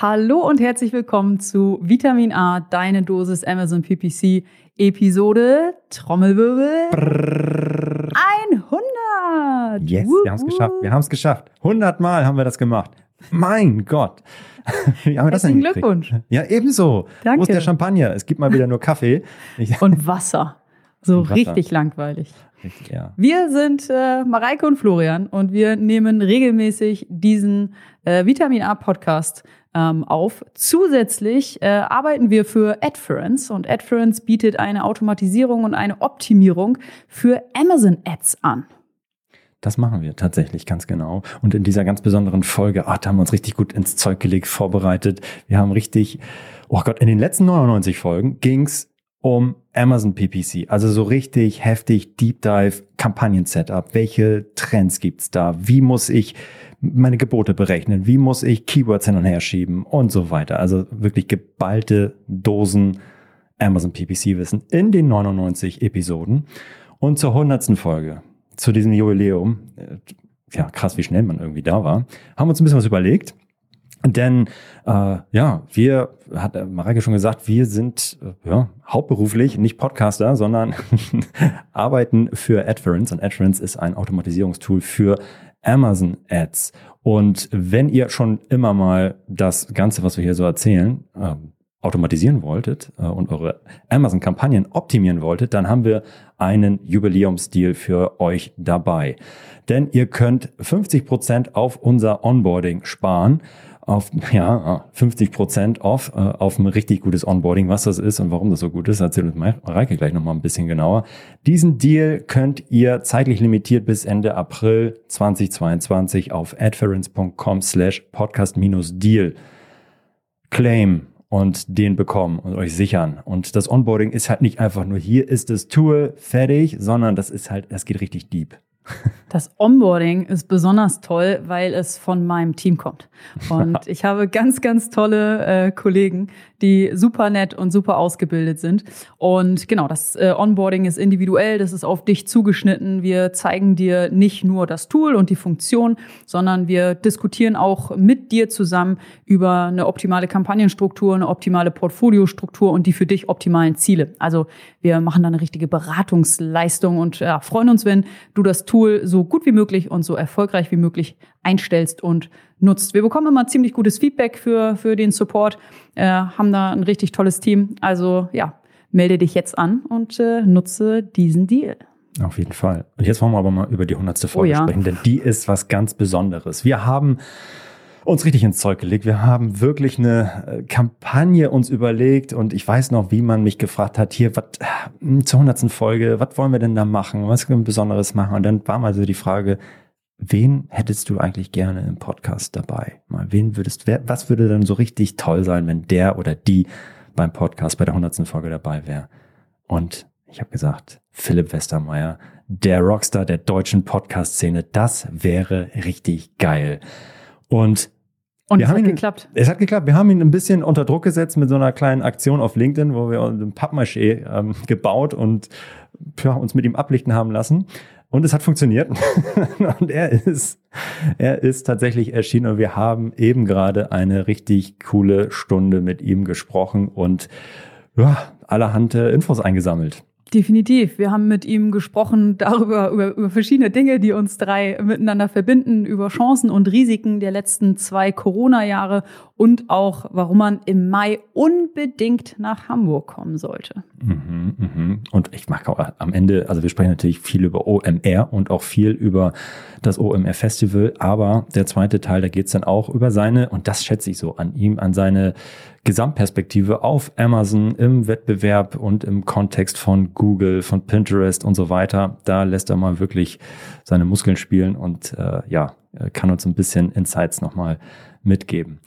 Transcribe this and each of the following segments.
Hallo und herzlich willkommen zu Vitamin A, deine Dosis Amazon PPC Episode Trommelwirbel Brrr. 100. Yes, wir haben es geschafft. Wir haben es geschafft. 100 Mal haben wir das gemacht. Mein Gott. Wie haben wir das denn Glückwunsch. Ja, ebenso. Danke. Wo ist der Champagner? Es gibt mal wieder nur Kaffee. und Wasser. So und Wasser. richtig langweilig. Richtig, ja. Wir sind äh, Mareike und Florian und wir nehmen regelmäßig diesen äh, Vitamin A Podcast ähm, auf. Zusätzlich äh, arbeiten wir für Adference und Adference bietet eine Automatisierung und eine Optimierung für Amazon Ads an. Das machen wir tatsächlich ganz genau. Und in dieser ganz besonderen Folge, ach, da haben wir uns richtig gut ins Zeug gelegt, vorbereitet. Wir haben richtig, oh Gott, in den letzten 99 Folgen ging's um Amazon PPC, also so richtig heftig Deep Dive Kampagnen-Setup. Welche Trends gibt's da? Wie muss ich meine Gebote berechnen? Wie muss ich Keywords hin und her schieben und so weiter? Also wirklich geballte Dosen Amazon PPC Wissen in den 99 Episoden. Und zur 100. Folge, zu diesem Jubiläum, äh, ja krass, wie schnell man irgendwie da war, haben wir uns ein bisschen was überlegt denn äh, ja, wir, hat Mareike schon gesagt, wir sind äh, ja, hauptberuflich nicht Podcaster, sondern arbeiten für Adference. Und Adference ist ein Automatisierungstool für Amazon Ads. Und wenn ihr schon immer mal das Ganze, was wir hier so erzählen, äh, automatisieren wolltet äh, und eure Amazon-Kampagnen optimieren wolltet, dann haben wir einen Jubiläumsdeal für euch dabei. Denn ihr könnt 50 Prozent auf unser Onboarding sparen auf ja, 50 Prozent off äh, auf ein richtig gutes Onboarding. Was das ist und warum das so gut ist, erzählt uns Mareike gleich nochmal ein bisschen genauer. Diesen Deal könnt ihr zeitlich limitiert bis Ende April 2022 auf adference.com slash podcast-deal claim und den bekommen und euch sichern. Und das Onboarding ist halt nicht einfach nur hier ist das Tool fertig, sondern das ist halt, das geht richtig deep. Das Onboarding ist besonders toll, weil es von meinem Team kommt. Und ich habe ganz, ganz tolle äh, Kollegen, die super nett und super ausgebildet sind. Und genau, das äh, Onboarding ist individuell, das ist auf dich zugeschnitten. Wir zeigen dir nicht nur das Tool und die Funktion, sondern wir diskutieren auch mit dir zusammen über eine optimale Kampagnenstruktur, eine optimale Portfoliostruktur und die für dich optimalen Ziele. Also wir machen da eine richtige Beratungsleistung und ja, freuen uns, wenn du das Tool so gut wie möglich und so erfolgreich wie möglich einstellst und nutzt. Wir bekommen immer ziemlich gutes Feedback für, für den Support, äh, haben da ein richtig tolles Team. Also ja, melde dich jetzt an und äh, nutze diesen Deal. Auf jeden Fall. Und jetzt wollen wir aber mal über die hundertste Folge oh ja. sprechen, denn die ist was ganz Besonderes. Wir haben uns richtig ins Zeug gelegt. Wir haben wirklich eine äh, Kampagne uns überlegt und ich weiß noch, wie man mich gefragt hat, hier, was äh, zur hundertsten Folge, was wollen wir denn da machen? Was können wir Besonderes machen? Und dann war mal so die Frage, wen hättest du eigentlich gerne im Podcast dabei? Mal, wen würdest, wer, was würde dann so richtig toll sein, wenn der oder die beim Podcast bei der hundertsten Folge dabei wäre? Und ich habe gesagt, Philipp Westermeier, der Rockstar der deutschen Podcast-Szene, das wäre richtig geil. Und und es hat ihn, geklappt. Es hat geklappt. Wir haben ihn ein bisschen unter Druck gesetzt mit so einer kleinen Aktion auf LinkedIn, wo wir ein Pappmaché ähm, gebaut und ja, uns mit ihm ablichten haben lassen. Und es hat funktioniert. und er ist, er ist tatsächlich erschienen und wir haben eben gerade eine richtig coole Stunde mit ihm gesprochen und ja, allerhand Infos eingesammelt. Definitiv. Wir haben mit ihm gesprochen darüber, über, über verschiedene Dinge, die uns drei miteinander verbinden, über Chancen und Risiken der letzten zwei Corona-Jahre und auch, warum man im Mai unbedingt nach Hamburg kommen sollte. Mhm, mhm. Und ich mag auch am Ende, also wir sprechen natürlich viel über OMR und auch viel über das OMR-Festival, aber der zweite Teil, da geht es dann auch über seine, und das schätze ich so an ihm, an seine Gesamtperspektive auf Amazon im Wettbewerb und im Kontext von Google, von Pinterest und so weiter. Da lässt er mal wirklich seine Muskeln spielen und äh, ja, kann uns ein bisschen Insights nochmal mitgeben.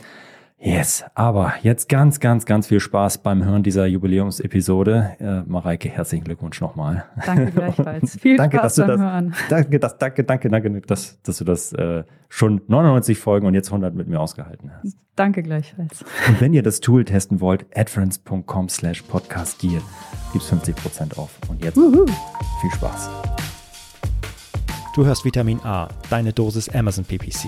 Yes, aber jetzt ganz, ganz, ganz viel Spaß beim Hören dieser Jubiläumsepisode. Äh, Mareike, herzlichen Glückwunsch nochmal. Danke gleichfalls. Viel danke, Spaß beim das, Hören. Danke, das, danke, danke, danke, dass, dass du das äh, schon 99 Folgen und jetzt 100 mit mir ausgehalten hast. Danke gleichfalls. Und wenn ihr das Tool testen wollt, adference.com slash podcastdeal gibt's 50% auf. Und jetzt Uhu. viel Spaß. Du hörst Vitamin A, deine Dosis Amazon PPC.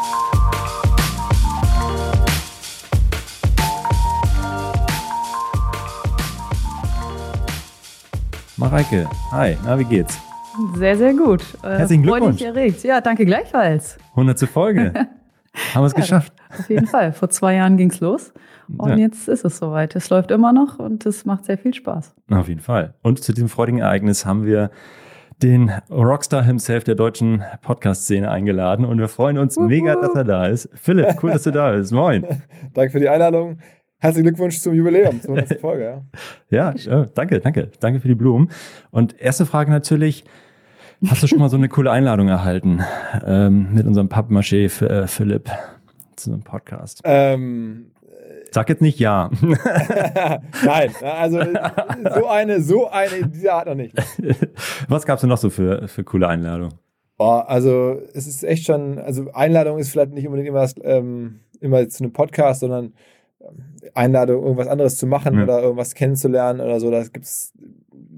Mareike, hi, na, wie geht's? Sehr, sehr gut. Äh, Herzlichen Glückwunsch. erregt. Ja, danke gleichfalls. 100. Folge. Haben wir es ja, geschafft. Auf jeden Fall. Vor zwei Jahren ging's los. Und ja. jetzt ist es soweit. Es läuft immer noch und es macht sehr viel Spaß. Auf jeden Fall. Und zu diesem freudigen Ereignis haben wir den Rockstar himself der deutschen Podcast-Szene eingeladen und wir freuen uns Uhu. mega, dass er da ist. Philipp, cool, dass du da bist. Moin. Danke für die Einladung. Herzlichen Glückwunsch zum Jubiläum, zur nächsten Folge. Ja. ja, danke, danke. Danke für die Blumen. Und erste Frage natürlich, hast du schon mal so eine coole Einladung erhalten ähm, mit unserem Pappmaché äh, Philipp zu einem Podcast? Ähm, Sag jetzt nicht ja. Nein, also so eine, so eine diese Art noch nicht. Was gab es denn noch so für, für coole Einladungen? Oh, also es ist echt schon, also Einladung ist vielleicht nicht unbedingt immer, ähm, immer zu einem Podcast, sondern Einladung, irgendwas anderes zu machen ja. oder irgendwas kennenzulernen oder so. Das gibt's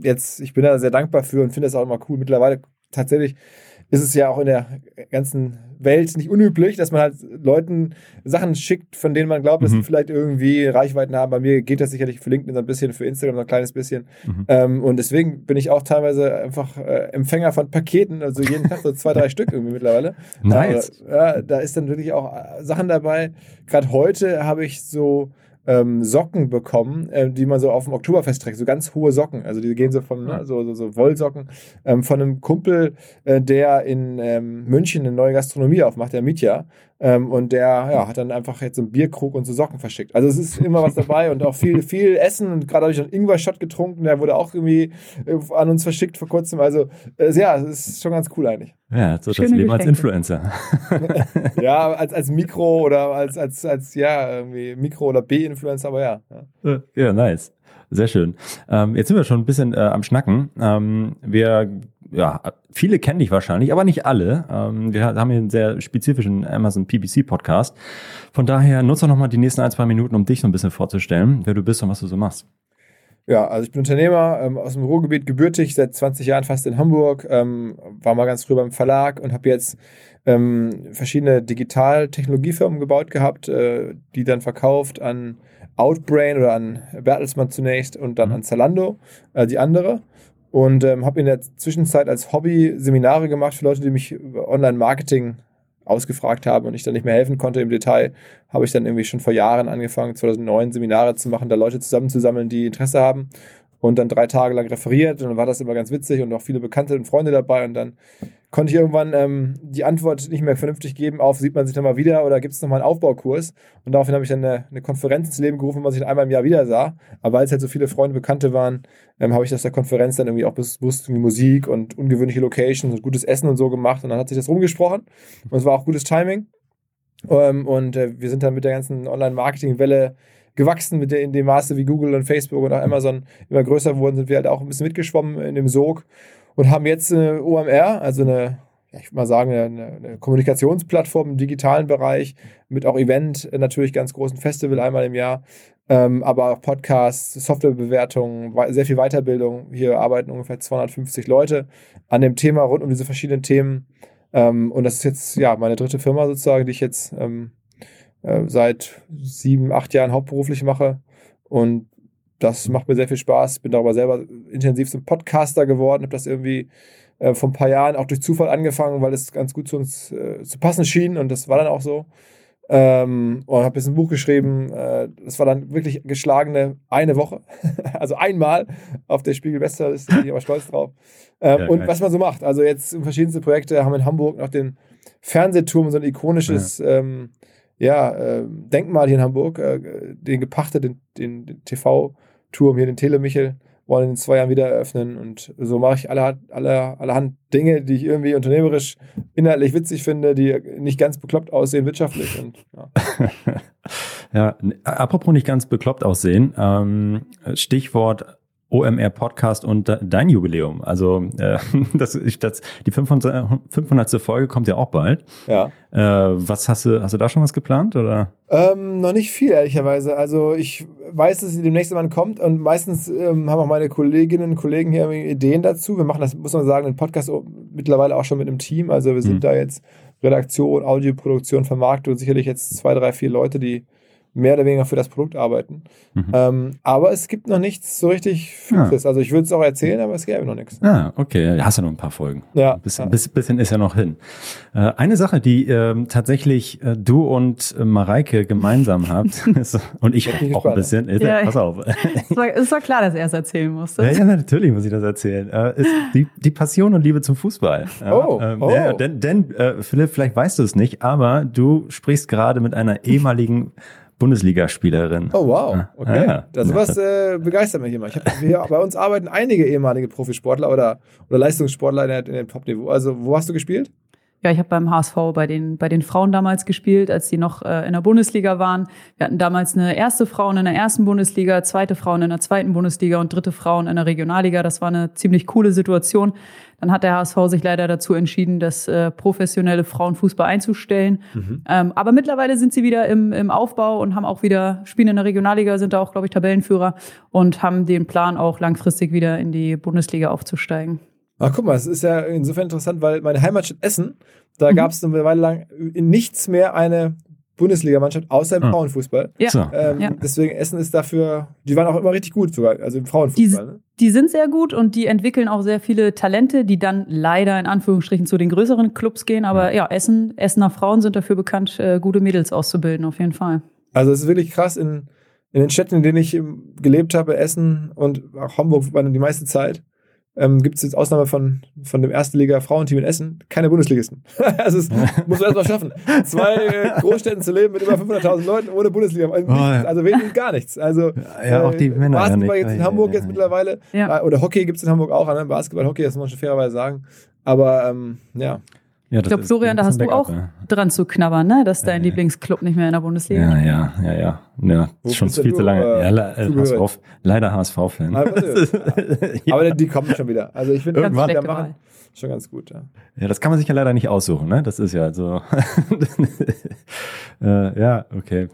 jetzt, ich bin da sehr dankbar für und finde das auch immer cool. Mittlerweile tatsächlich ist es ja auch in der ganzen Welt nicht unüblich, dass man halt Leuten Sachen schickt, von denen man glaubt, dass mhm. sie vielleicht irgendwie Reichweiten haben. Bei mir geht das sicherlich für LinkedIn so ein bisschen, für Instagram so ein kleines bisschen. Mhm. Ähm, und deswegen bin ich auch teilweise einfach äh, Empfänger von Paketen, also jeden Tag so zwei, drei Stück irgendwie mittlerweile. Nice. Äh, ja, da ist dann wirklich auch Sachen dabei. Gerade heute habe ich so ähm, Socken bekommen, äh, die man so auf dem Oktoberfest trägt, so ganz hohe Socken. Also die gehen so von ne, so, so, so Wollsocken ähm, von einem Kumpel, äh, der in ähm, München eine neue Gastronomie aufmacht, der Mitya. Ähm, und der ja, hat dann einfach jetzt so einen Bierkrug und so Socken verschickt. Also es ist immer was dabei und auch viel, viel Essen. Und gerade habe ich einen Ingwer-Shot getrunken, der wurde auch irgendwie äh, an uns verschickt vor kurzem. Also äh, ja, es ist schon ganz cool eigentlich. Ja, so das Leben als Influencer. ja, als, als Mikro oder als, als, als ja, irgendwie Mikro- oder B-Influencer, aber ja. Ja, ja nice. Sehr schön. Ähm, jetzt sind wir schon ein bisschen äh, am Schnacken. Ähm, wir ja, viele kennen dich wahrscheinlich, aber nicht alle. Ähm, wir haben hier einen sehr spezifischen Amazon PPC Podcast. Von daher nutze doch nochmal die nächsten ein, zwei Minuten, um dich so ein bisschen vorzustellen, wer du bist und was du so machst. Ja, also ich bin Unternehmer ähm, aus dem Ruhrgebiet, gebürtig, seit 20 Jahren fast in Hamburg, ähm, war mal ganz früh beim Verlag und habe jetzt ähm, verschiedene Digital-Technologiefirmen gebaut gehabt, äh, die dann verkauft an Outbrain oder an Bertelsmann zunächst und dann mhm. an Zalando, äh, die andere und ähm, habe in der Zwischenzeit als Hobby Seminare gemacht für Leute, die mich Online-Marketing ausgefragt haben und ich dann nicht mehr helfen konnte im Detail, habe ich dann irgendwie schon vor Jahren angefangen, 2009 Seminare zu machen, da Leute zusammenzusammeln, die Interesse haben und dann drei Tage lang referiert und dann war das immer ganz witzig und auch viele Bekannte und Freunde dabei und dann konnte ich irgendwann ähm, die Antwort nicht mehr vernünftig geben auf, sieht man sich nochmal wieder oder gibt es nochmal einen Aufbaukurs? Und daraufhin habe ich dann eine, eine, Konferenz ins Leben gerufen, wo man sich einmal im Jahr wieder sah. Aber weil es halt so viele Freunde, Bekannte waren, ähm, habe ich das der Konferenz dann irgendwie auch bewusst irgendwie Musik und ungewöhnliche Locations und gutes Essen und so gemacht. Und dann hat sich das rumgesprochen und es war auch gutes Timing. Ähm, und äh, wir sind dann mit der ganzen Online-Marketing-Welle gewachsen mit der, in dem Maße, wie Google und Facebook und auch Amazon immer größer wurden, sind wir halt auch ein bisschen mitgeschwommen in dem Sog und haben jetzt eine OMR, also eine, ich würde mal sagen, eine, eine, Kommunikationsplattform im digitalen Bereich mit auch Event, natürlich ganz großen Festival einmal im Jahr, ähm, aber auch Podcasts, Softwarebewertungen, sehr viel Weiterbildung. Hier arbeiten ungefähr 250 Leute an dem Thema rund um diese verschiedenen Themen. Ähm, und das ist jetzt ja meine dritte Firma sozusagen, die ich jetzt ähm, äh, seit sieben, acht Jahren hauptberuflich mache. Und das macht mir sehr viel Spaß. Bin darüber selber intensiv zum Podcaster geworden, habe das irgendwie äh, vor ein paar Jahren auch durch Zufall angefangen, weil es ganz gut zu uns äh, zu passen schien und das war dann auch so. Ähm, und habe jetzt ein Buch geschrieben. Äh, das war dann wirklich geschlagene eine Woche, also einmal auf der Spiegel Bestsellerliste, bin ich aber stolz drauf. Ähm, ja, und was man so macht, also jetzt verschiedenste Projekte haben in Hamburg noch den Fernsehturm, so ein ikonisches ja. ähm, ja, äh, Denkmal hier in Hamburg, äh, den gepachtet, den, den, den TV-Turm hier, den Telemichel, wollen in zwei Jahren wieder eröffnen. Und so mache ich alle, alle, allerhand Dinge, die ich irgendwie unternehmerisch inhaltlich witzig finde, die nicht ganz bekloppt aussehen wirtschaftlich. Und, ja. ja, apropos nicht ganz bekloppt aussehen, ähm, Stichwort OMR Podcast und dein Jubiläum. Also äh, das, das, die 500, 500. Folge kommt ja auch bald. Ja. Äh, was hast du, hast du da schon was geplant oder? Ähm, noch nicht viel, ehrlicherweise. Also ich weiß, dass sie demnächst jemand kommt und meistens ähm, haben auch meine Kolleginnen und Kollegen hier Ideen dazu. Wir machen das, muss man sagen, den Podcast mittlerweile auch schon mit einem Team. Also wir sind mhm. da jetzt Redaktion, Audioproduktion, Vermarktung, sicherlich jetzt zwei, drei, vier Leute, die mehr oder weniger für das Produkt arbeiten. Mhm. Ähm, aber es gibt noch nichts so richtig Fixes. Ja. Also ich würde es auch erzählen, aber es gäbe noch nichts. Ah, okay. Hast ja noch ein paar Folgen. Ja. Bisschen, ja. bisschen ist ja noch hin. Äh, eine Sache, die äh, tatsächlich äh, du und äh, Mareike gemeinsam habt, ist, und ich auch, auch ein bisschen, ist, ja, pass auf. es, war, es war klar, dass er es erzählen musste. Ja, ja, natürlich muss ich das erzählen. Äh, ist die, die Passion und Liebe zum Fußball. oh, ähm, oh. Ja, denn, denn äh, Philipp, vielleicht weißt du es nicht, aber du sprichst gerade mit einer ehemaligen Bundesligaspielerin. Oh wow, okay. Ja, das was äh, begeistert mich immer. Ich hab, wir, bei uns arbeiten einige ehemalige Profisportler oder, oder Leistungssportler in, der, in dem Top-Niveau. Also wo hast du gespielt? Ja, ich habe beim HSV bei den, bei den Frauen damals gespielt, als die noch äh, in der Bundesliga waren. Wir hatten damals eine erste Frauen in der ersten Bundesliga, zweite Frauen in der zweiten Bundesliga und dritte Frauen in der Regionalliga. Das war eine ziemlich coole Situation. Dann hat der HSV sich leider dazu entschieden, das äh, professionelle Frauenfußball einzustellen. Mhm. Ähm, aber mittlerweile sind sie wieder im, im Aufbau und haben auch wieder, spielen in der Regionalliga, sind da auch, glaube ich, Tabellenführer und haben den Plan, auch langfristig wieder in die Bundesliga aufzusteigen. Ach, guck mal, es ist ja insofern interessant, weil meine Heimatstadt Essen, da mhm. gab es eine Weile lang in nichts mehr eine Bundesligamannschaft außer im ah. Frauenfußball. Ja. Ähm, ja. Deswegen Essen ist dafür, die waren auch immer richtig gut sogar, also im Frauenfußball. Die, ne? die sind sehr gut und die entwickeln auch sehr viele Talente, die dann leider in Anführungsstrichen zu den größeren Clubs gehen. Aber ja, Essen, Essener Frauen sind dafür bekannt, äh, gute Mädels auszubilden, auf jeden Fall. Also es ist wirklich krass in, in den Städten, in denen ich gelebt habe, Essen und auch Hamburg war die meiste Zeit ähm, gibt es jetzt Ausnahme von, von dem ersten Liga Frauenteam in Essen, keine Bundesligisten. also es muss man erstmal schaffen. Zwei äh, Großstädten zu leben mit über 500.000 Leuten ohne Bundesliga. Also, oh, ja. also wenig gar nichts. Also ja, auch die äh, Männer Basketball ja jetzt in Hamburg jetzt mittlerweile. Äh, oder Hockey gibt es in Hamburg auch. Ne? Basketball, Hockey, das muss man schon fairerweise sagen. Aber ähm, ja. Ja, ich glaube, Florian, da hast du auch ja. dran zu knabbern, ne? dass dein ja, Lieblingsclub nicht mehr in der Bundesliga Ja, ja, ja, ja. ja schon viel zu lange. Äh, ja, äh, HSV, leider HSV-Fan. Aber die kommen schon wieder. Also ich finde, irgendwann der machen schon ganz gut. Ja. ja, das kann man sich ja leider nicht aussuchen. Ne? Das ist ja so. äh, ja, okay.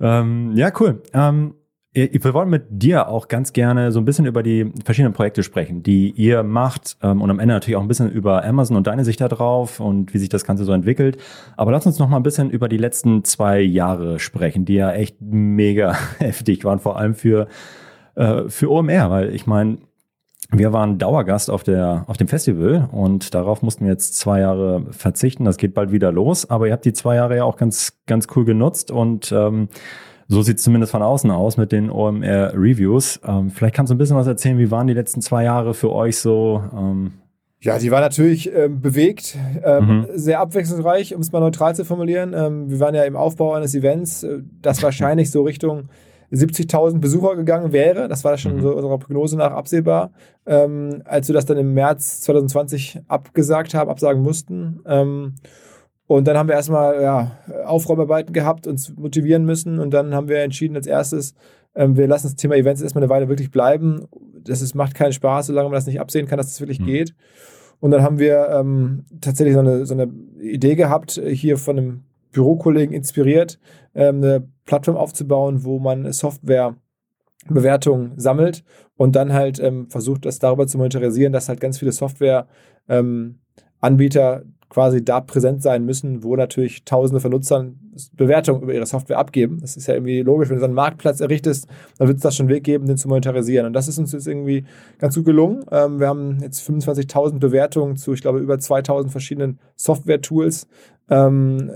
Ähm, ja, cool. Ähm, wir wollen mit dir auch ganz gerne so ein bisschen über die verschiedenen Projekte sprechen, die ihr macht ähm, und am Ende natürlich auch ein bisschen über Amazon und deine Sicht da drauf und wie sich das Ganze so entwickelt. Aber lass uns noch mal ein bisschen über die letzten zwei Jahre sprechen, die ja echt mega heftig waren, vor allem für, äh, für OMR, weil ich meine, wir waren Dauergast auf, der, auf dem Festival und darauf mussten wir jetzt zwei Jahre verzichten. Das geht bald wieder los, aber ihr habt die zwei Jahre ja auch ganz, ganz cool genutzt und ähm, so sieht es zumindest von außen aus mit den OMR-Reviews. Ähm, vielleicht kannst du ein bisschen was erzählen, wie waren die letzten zwei Jahre für euch so? Ähm ja, die war natürlich ähm, bewegt, ähm, mhm. sehr abwechslungsreich, um es mal neutral zu formulieren. Ähm, wir waren ja im Aufbau eines Events, äh, das wahrscheinlich so Richtung 70.000 Besucher gegangen wäre. Das war schon mhm. so unserer Prognose nach absehbar. Ähm, als wir das dann im März 2020 abgesagt haben, absagen mussten. Und dann haben wir erstmal ja, Aufräumarbeiten gehabt, uns motivieren müssen und dann haben wir entschieden als erstes, ähm, wir lassen das Thema Events erstmal eine Weile wirklich bleiben. Das ist, macht keinen Spaß, solange man das nicht absehen kann, dass das wirklich mhm. geht. Und dann haben wir ähm, tatsächlich so eine, so eine Idee gehabt, hier von einem Bürokollegen inspiriert, ähm, eine Plattform aufzubauen, wo man Software Bewertungen sammelt und dann halt ähm, versucht, das darüber zu monetarisieren, dass halt ganz viele Software ähm, quasi da präsent sein müssen, wo natürlich Tausende von Nutzern Bewertungen über ihre Software abgeben. Das ist ja irgendwie logisch, wenn du so einen Marktplatz errichtest, dann wird es das schon Weg geben, den zu monetarisieren. Und das ist uns jetzt irgendwie ganz gut gelungen. Ähm, wir haben jetzt 25.000 Bewertungen zu, ich glaube, über 2.000 verschiedenen Software-Tools. Ähm,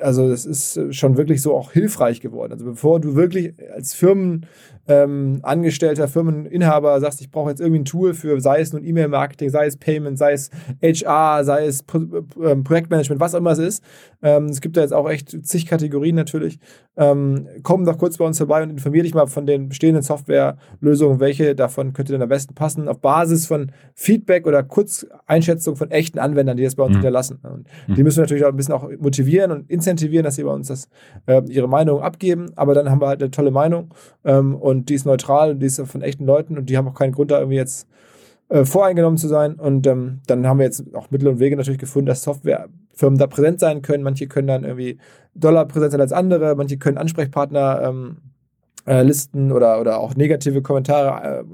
also das ist schon wirklich so auch hilfreich geworden. Also bevor du wirklich als Firmenangestellter, ähm, Firmeninhaber sagst, ich brauche jetzt irgendwie ein Tool für, sei es nun E-Mail-Marketing, sei es Payment, sei es HR, sei es Pro ähm, Projektmanagement, was auch immer es ist. Ähm, es gibt da jetzt auch echt zig Kategorien natürlich. Ähm, komm doch kurz bei uns vorbei und informier dich mal von den bestehenden Softwarelösungen, welche davon könnte denn am besten passen, auf Basis von Feedback oder Kurzeinschätzung von echten Anwendern, die das bei uns mhm. hinterlassen. Und mhm. die müssen wir natürlich auch ein bisschen auch motivieren und incentivieren, dass sie bei uns das, äh, ihre Meinung abgeben. Aber dann haben wir halt eine tolle Meinung ähm, und die ist neutral und die ist von echten Leuten und die haben auch keinen Grund da irgendwie jetzt äh, voreingenommen zu sein. Und ähm, dann haben wir jetzt auch Mittel und Wege natürlich gefunden, dass Softwarefirmen da präsent sein können. Manche können dann irgendwie Dollar präsent sein als andere, manche können Ansprechpartner ähm, äh, Listen oder, oder auch negative Kommentare äh,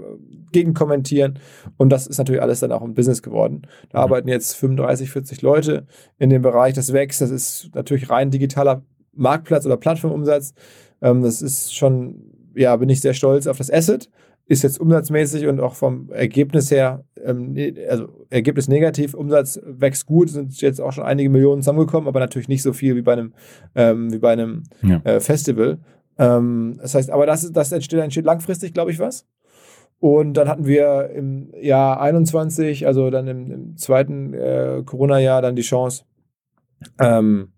gegenkommentieren. Und das ist natürlich alles dann auch ein Business geworden. Da mhm. arbeiten jetzt 35, 40 Leute in dem Bereich. Das wächst. Das ist natürlich rein digitaler Marktplatz oder Plattformumsatz. Ähm, das ist schon, ja, bin ich sehr stolz auf das Asset. Ist jetzt umsatzmäßig und auch vom Ergebnis her, ähm, ne, also Ergebnis negativ, Umsatz wächst gut, sind jetzt auch schon einige Millionen zusammengekommen, aber natürlich nicht so viel wie bei einem, ähm, wie bei einem ja. äh, Festival. Ähm, das heißt, aber das, das entsteht, entsteht langfristig, glaube ich, was. Und dann hatten wir im Jahr 21, also dann im, im zweiten äh, Corona-Jahr, dann die Chance, ähm,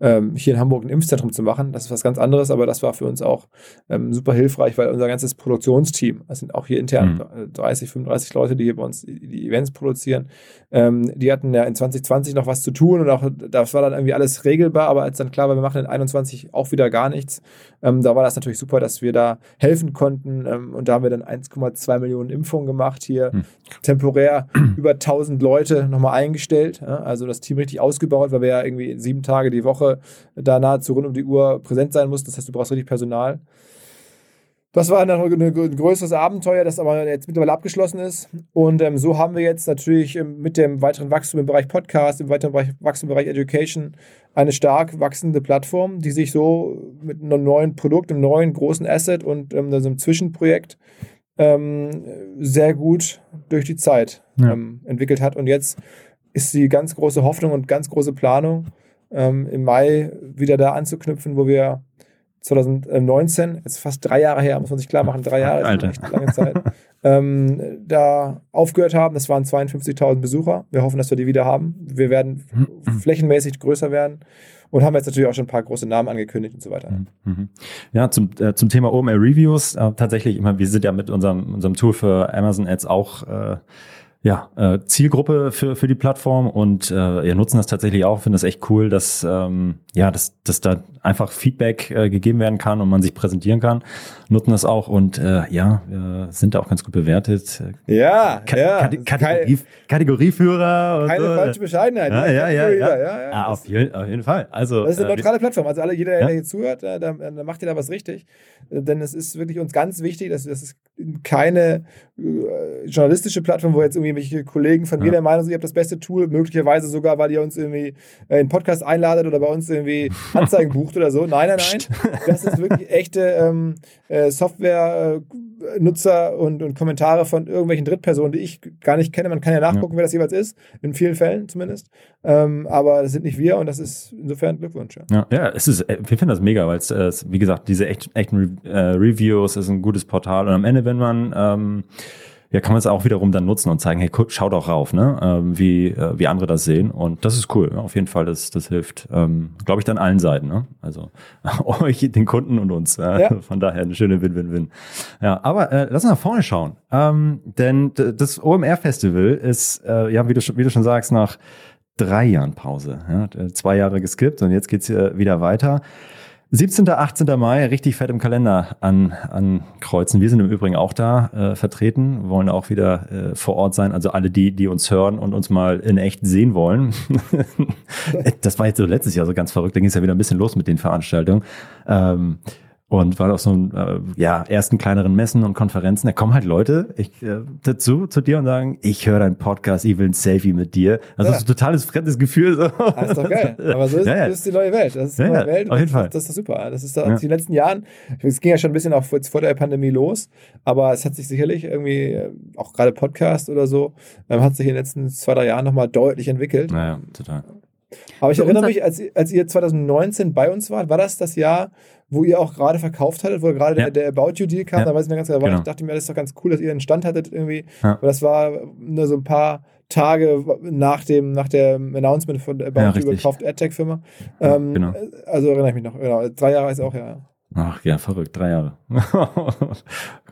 ähm, hier in Hamburg ein Impfzentrum zu machen. Das ist was ganz anderes, aber das war für uns auch ähm, super hilfreich, weil unser ganzes Produktionsteam, das sind auch hier intern mhm. 30, 35 Leute, die hier bei uns die Events produzieren, ähm, die hatten ja in 2020 noch was zu tun und auch das war dann irgendwie alles regelbar, aber als dann klar war, wir machen in 21 auch wieder gar nichts, ähm, da war das natürlich super, dass wir da helfen konnten ähm, und da haben wir dann 1,2 Millionen Impfungen gemacht hier, mhm. temporär über 1000 Leute nochmal eingestellt, ja, also das Team richtig ausgebaut, weil wir ja irgendwie sieben Tage die Woche da nahezu rund um die Uhr präsent sein musst. Das heißt, du brauchst richtig Personal. Das war dann ein größeres Abenteuer, das aber jetzt mittlerweile abgeschlossen ist. Und ähm, so haben wir jetzt natürlich ähm, mit dem weiteren Wachstum im Bereich Podcast, im weiteren Bereich, Wachstum im Bereich Education eine stark wachsende Plattform, die sich so mit einem neuen Produkt, einem neuen großen Asset und ähm, einem Zwischenprojekt ähm, sehr gut durch die Zeit ja. Ähm, entwickelt hat. Und jetzt ist die ganz große Hoffnung und ganz große Planung, ähm, im Mai wieder da anzuknüpfen, wo wir 2019, jetzt fast drei Jahre her, muss man sich klar machen, drei Jahre Alter. ist echt lange Zeit, ähm, da aufgehört haben. Das waren 52.000 Besucher. Wir hoffen, dass wir die wieder haben. Wir werden flächenmäßig größer werden und haben jetzt natürlich auch schon ein paar große Namen angekündigt und so weiter. Mhm. mhm. Ja, zum, äh, zum Thema OMR Reviews, äh, tatsächlich, immer, wir sind ja mit unserem, unserem Tool für Amazon Ads auch äh, ja, äh, Zielgruppe für, für die Plattform und äh, ja, nutzen das tatsächlich auch, finde das echt cool, dass ähm, ja, dass, dass da einfach Feedback äh, gegeben werden kann und man sich präsentieren kann. Nutzen das auch und äh, ja, äh, sind da auch ganz gut bewertet. Ja, Ka ja. Kategorie, Kategorie, Kategorieführer. Und keine so. falsche Bescheidenheit. Ja, ja, ja, ja, ja, ja. Ah, auf, jeden, auf jeden Fall. Also, das ist eine äh, neutrale äh, Plattform. Also alle, jeder, der hier zuhört, äh, da, da macht ihr da was richtig. Denn es ist wirklich uns ganz wichtig, dass, dass es keine äh, journalistische Plattform, wo jetzt irgendwie irgendwelche Kollegen von mir der Meinung sind, ihr habt das beste Tool, möglicherweise sogar, weil ihr uns irgendwie äh, in Podcast einladet oder bei uns irgendwie Anzeigen bucht oder so. Nein, nein, nein. Das ist wirklich echte ähm, äh, Software-Nutzer und, und Kommentare von irgendwelchen Drittpersonen, die ich gar nicht kenne. Man kann ja nachgucken, ja. wer das jeweils ist, in vielen Fällen zumindest. Ähm, aber das sind nicht wir und das ist insofern Glückwunsch. Ja, ja, ja es ist, wir finden das mega, weil es, äh, wie gesagt, diese echt, echten Re äh, Reviews ist ein gutes Portal und am Ende, wenn man ähm, ja, kann man es auch wiederum dann nutzen und zeigen, hey, schau doch rauf, ne? Ähm, wie, äh, wie andere das sehen. Und das ist cool. Ja, auf jeden Fall, das, das hilft, ähm, glaube ich, dann allen Seiten, ne? Also euch, den Kunden und uns. Äh, ja. Von daher eine schöne Win-Win-Win. Ja, aber äh, lass uns nach vorne schauen. Ähm, denn das OMR-Festival ist, äh, ja, wie du, wie du schon sagst, nach drei Jahren Pause. Ja? Zwei Jahre geskippt und jetzt geht's hier wieder weiter. 17. 18. Mai, richtig fett im Kalender an, ankreuzen. Wir sind im Übrigen auch da äh, vertreten, wollen auch wieder äh, vor Ort sein. Also alle die, die uns hören und uns mal in echt sehen wollen. das war jetzt so letztes Jahr so ganz verrückt. Da ging es ja wieder ein bisschen los mit den Veranstaltungen. Ähm, und war auf so einem, äh, ja, ersten kleineren Messen und Konferenzen. Da kommen halt Leute ich, äh, dazu, zu dir und sagen, ich höre deinen Podcast, ich will ein Selfie mit dir. Also ja. das ist ein totales fremdes Gefühl. So. Das ist doch geil. Aber so ist, ja, ja. Das ist die neue Welt. Das ist die neue Welt. Auf jeden Fall. Das ist doch super. Das ist doch in den letzten Jahren, es ging ja schon ein bisschen auch vor, vor der Pandemie los, aber es hat sich sicherlich irgendwie, äh, auch gerade Podcast oder so, ähm, hat sich in den letzten zwei, drei Jahren nochmal deutlich entwickelt. Naja, total. Aber ich Für erinnere mich, als, als ihr 2019 bei uns wart, war das das Jahr, wo ihr auch gerade verkauft hattet, wo gerade ja. der, der About You Deal kam? Ja. Da weiß ich mir ganz genau, genau. ich dachte mir, das ist doch ganz cool, dass ihr einen Stand hattet irgendwie. Ja. Das war nur so ein paar Tage nach dem, nach dem Announcement von der About ja, You gekauft AdTech-Firma. Ähm, genau. Also erinnere ich mich noch. Genau. Drei Jahre ist auch, ja. Ach ja, verrückt, drei Jahre.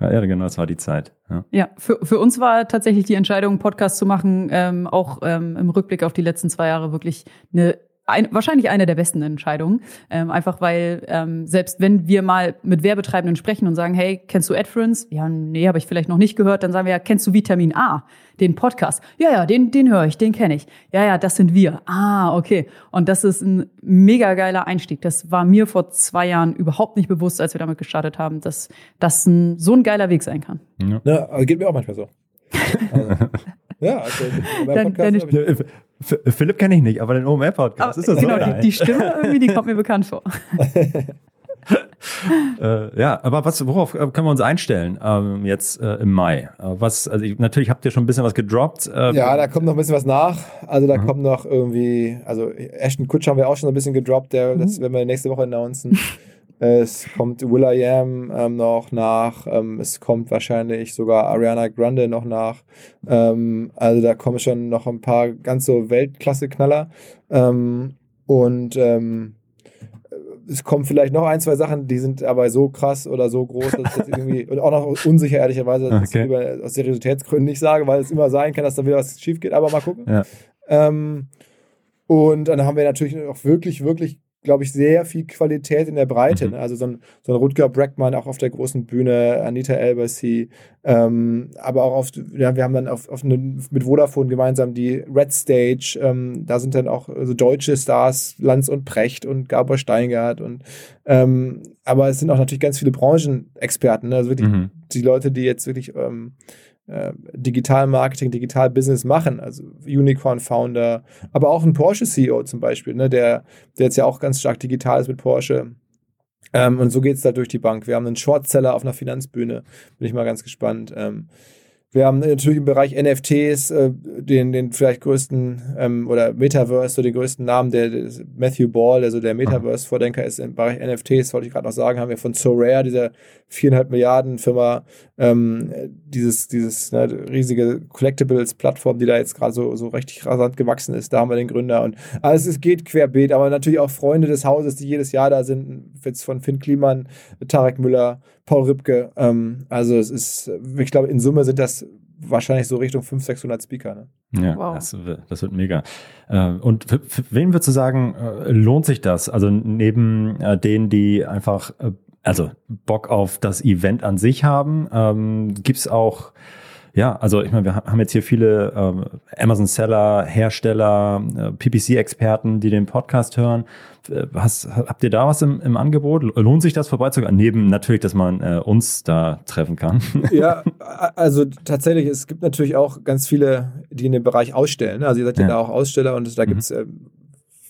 ja, genau, das war die Zeit. Ja, ja für, für uns war tatsächlich die Entscheidung, einen Podcast zu machen, ähm, auch ähm, im Rückblick auf die letzten zwei Jahre wirklich eine ein, wahrscheinlich eine der besten Entscheidungen. Ähm, einfach weil, ähm, selbst wenn wir mal mit Werbetreibenden sprechen und sagen, hey, kennst du AdFriends? Ja, nee, habe ich vielleicht noch nicht gehört. Dann sagen wir ja, kennst du Vitamin A, den Podcast? Ja, ja, den, den höre ich, den kenne ich. Ja, ja, das sind wir. Ah, okay. Und das ist ein mega geiler Einstieg. Das war mir vor zwei Jahren überhaupt nicht bewusst, als wir damit gestartet haben, dass das ein, so ein geiler Weg sein kann. Ja, ja geht mir auch manchmal so. also, ja, also beim Podcast Philipp kenne ich nicht, aber den OMR-Podcast ist das Genau, so die, die, Stimme irgendwie, die kommt mir bekannt vor. äh, ja, aber was, worauf können wir uns einstellen ähm, jetzt äh, im Mai? Äh, was, also ich, natürlich habt ihr schon ein bisschen was gedroppt. Äh, ja, da kommt noch ein bisschen was nach. Also da mhm. kommt noch irgendwie, also Ashton Kutsch haben wir auch schon ein bisschen gedroppt, der, das mhm. werden wir nächste Woche announcen. Es kommt Will.i.am ähm, noch nach. Ähm, es kommt wahrscheinlich sogar Ariana Grande noch nach. Ähm, also da kommen schon noch ein paar ganz so Weltklasse-Knaller. Ähm, und ähm, es kommen vielleicht noch ein, zwei Sachen, die sind aber so krass oder so groß, dass ich jetzt irgendwie, und auch noch unsicher, ehrlicherweise, dass okay. ich lieber aus Seriositätsgründen nicht sage, weil es immer sein kann, dass da wieder was schief geht, aber mal gucken. Ja. Ähm, und dann haben wir natürlich auch wirklich, wirklich glaube ich, sehr viel Qualität in der Breite. Mhm. Ne? Also so ein, so ein Rutger Breckmann auch auf der großen Bühne, Anita Elbasi, ähm, aber auch auf, ja, wir haben dann auf, auf eine, mit Vodafone gemeinsam die Red Stage, ähm, da sind dann auch also deutsche Stars, Lanz und Precht und Gabor Steingart und ähm, aber es sind auch natürlich ganz viele Branchenexperten, ne? also wirklich mhm. die Leute, die jetzt wirklich ähm, äh, Digital-Marketing, Digital-Business machen, also Unicorn-Founder, aber auch ein Porsche-CEO zum Beispiel, ne, der, der jetzt ja auch ganz stark digital ist mit Porsche. Ähm, und so geht es da durch die Bank. Wir haben einen Shortseller auf einer Finanzbühne, bin ich mal ganz gespannt. Ähm, wir haben natürlich im Bereich NFTs äh, den, den vielleicht größten ähm, oder Metaverse, so den größten Namen, der, der Matthew Ball, also der Metaverse-Vordenker ist im Bereich NFTs, wollte ich gerade noch sagen, haben wir von SoRare, dieser viereinhalb Milliarden Firma, ähm, dieses, dieses ne, riesige Collectibles-Plattform, die da jetzt gerade so, so richtig rasant gewachsen ist, da haben wir den Gründer und alles es geht querbeet, aber natürlich auch Freunde des Hauses, die jedes Jahr da sind, jetzt von Finn Kliman, Tarek Müller, Paul Rübke. Ähm, also es ist, ich glaube, in Summe sind das wahrscheinlich so Richtung 500, 600 Speaker. Ne? Ja, wow. das, das, wird mega. Äh, und für, für wen würdest du sagen, äh, lohnt sich das? Also neben äh, denen, die einfach, also Bock auf das Event an sich haben, ähm, gibt es auch ja, also ich meine, wir haben jetzt hier viele ähm, Amazon-Seller, Hersteller, äh, PPC-Experten, die den Podcast hören. Äh, hast, habt ihr da was im, im Angebot? Lohnt sich das vorbeizugehen? Neben natürlich, dass man äh, uns da treffen kann. Ja, also tatsächlich, es gibt natürlich auch ganz viele, die in dem Bereich ausstellen. Also ihr seid ja, ja da auch Aussteller und da gibt es mhm. äh,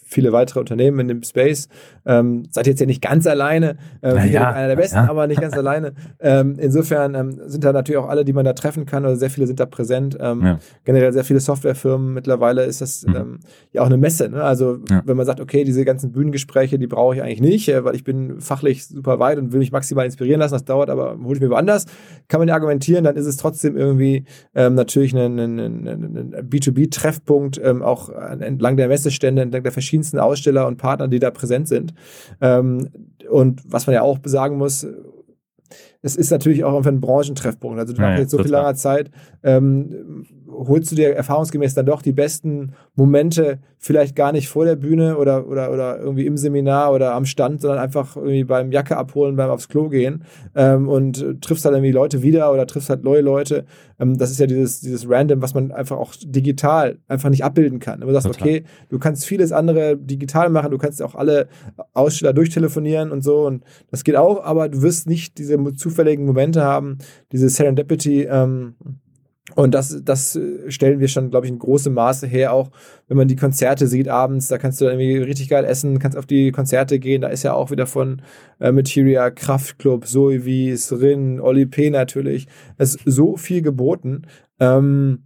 viele weitere Unternehmen in dem Space. Ähm, seid jetzt ja nicht ganz alleine, äh, ja, einer der besten, ja. aber nicht ganz alleine. Ähm, insofern ähm, sind da natürlich auch alle, die man da treffen kann, oder sehr viele sind da präsent. Ähm, ja. Generell sehr viele Softwarefirmen. Mittlerweile ist das mhm. Ähm, ja auch eine Messe. Ne? Also wenn man sagt, okay, diese ganzen Bühnengespräche, die brauche ich eigentlich nicht, äh, weil ich bin fachlich super weit und will mich maximal inspirieren lassen. Das dauert aber, hole ich mir woanders. Kann man ja argumentieren, dann ist es trotzdem irgendwie ähm, natürlich ein, ein, ein, ein B2B-Treffpunkt, auch entlang der Messestände, entlang der verschiedensten Aussteller und Partner, die da präsent sind. Ähm, und was man ja auch sagen muss, es ist natürlich auch einfach ein Branchentreffpunkt. Also du ja, hast jetzt so viel langer Zeit, ähm, holst du dir erfahrungsgemäß dann doch die besten Momente vielleicht gar nicht vor der Bühne oder, oder, oder irgendwie im Seminar oder am Stand, sondern einfach irgendwie beim Jacke abholen, beim aufs Klo gehen ähm, und triffst halt irgendwie Leute wieder oder triffst halt neue Leute. Ähm, das ist ja dieses, dieses Random, was man einfach auch digital einfach nicht abbilden kann. Du sagst, okay, du kannst vieles andere digital machen, du kannst auch alle Aussteller durchtelefonieren und so und das geht auch, aber du wirst nicht diese zufälligen Momente haben, diese Serendipity, ähm, und das, das stellen wir schon, glaube ich, in großem Maße her, auch wenn man die Konzerte sieht abends, da kannst du irgendwie richtig geil essen, kannst auf die Konzerte gehen, da ist ja auch wieder von äh, Materia, Kraftklub, Soevis, Rin, Oli P. natürlich, es ist so viel geboten. Ähm,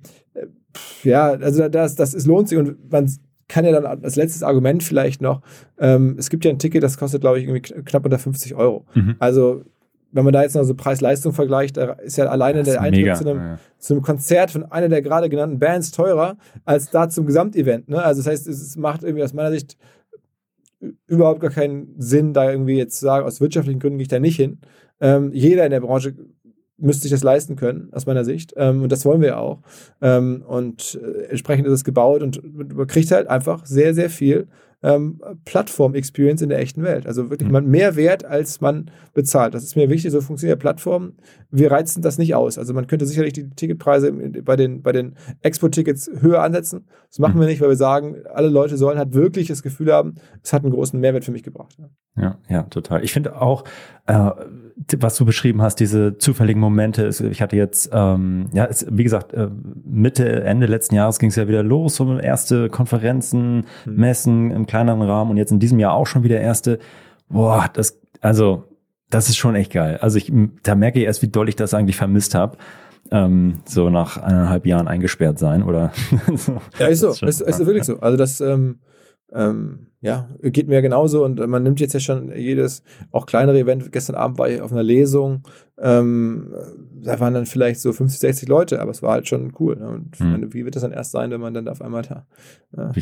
ja, also das, das ist, lohnt sich und man kann ja dann als letztes Argument vielleicht noch, ähm, es gibt ja ein Ticket, das kostet, glaube ich, irgendwie knapp unter 50 Euro. Mhm. Also wenn man da jetzt noch so Preis-Leistung vergleicht, da ist ja alleine der Eintritt zu einem, ja. zu einem, Konzert von einer der gerade genannten Bands teurer als da zum Gesamtevent. Ne? Also das heißt, es macht irgendwie aus meiner Sicht überhaupt gar keinen Sinn, da irgendwie jetzt zu sagen, aus wirtschaftlichen Gründen gehe ich da nicht hin. Ähm, jeder in der Branche müsste sich das leisten können, aus meiner Sicht. Ähm, und das wollen wir ja auch. Ähm, und äh, entsprechend ist es gebaut und man kriegt halt einfach sehr, sehr viel ähm, Plattform-Experience in der echten Welt. Also wirklich mhm. man mehr Wert, als man bezahlt. Das ist mir wichtig, so funktioniert Plattformen. Wir reizen das nicht aus. Also man könnte sicherlich die Ticketpreise bei den, bei den Expo-Tickets höher ansetzen. Das machen mhm. wir nicht, weil wir sagen, alle Leute sollen halt wirklich das Gefühl haben, es hat einen großen Mehrwert für mich gebracht. Ja, ja, total. Ich finde auch, äh, was du beschrieben hast, diese zufälligen Momente. Ich hatte jetzt, ähm, ja, es, wie gesagt, äh, Mitte, Ende letzten Jahres ging es ja wieder los, so erste Konferenzen, mhm. Messen im kleineren Rahmen und jetzt in diesem Jahr auch schon wieder erste. Boah, das, also, das ist schon echt geil. Also ich, da merke ich erst, wie doll ich das eigentlich vermisst habe. Ähm, so nach eineinhalb Jahren eingesperrt sein oder so. Ja, ist so. Ist, ist, ist wirklich so. Also das, ähm, ähm, ja, geht mir genauso und man nimmt jetzt ja schon jedes, auch kleinere Event. Gestern Abend war ich auf einer Lesung, ähm, da waren dann vielleicht so 50, 60 Leute, aber es war halt schon cool. Ne? Und mhm. meine, wie wird das dann erst sein, wenn man dann auf einmal da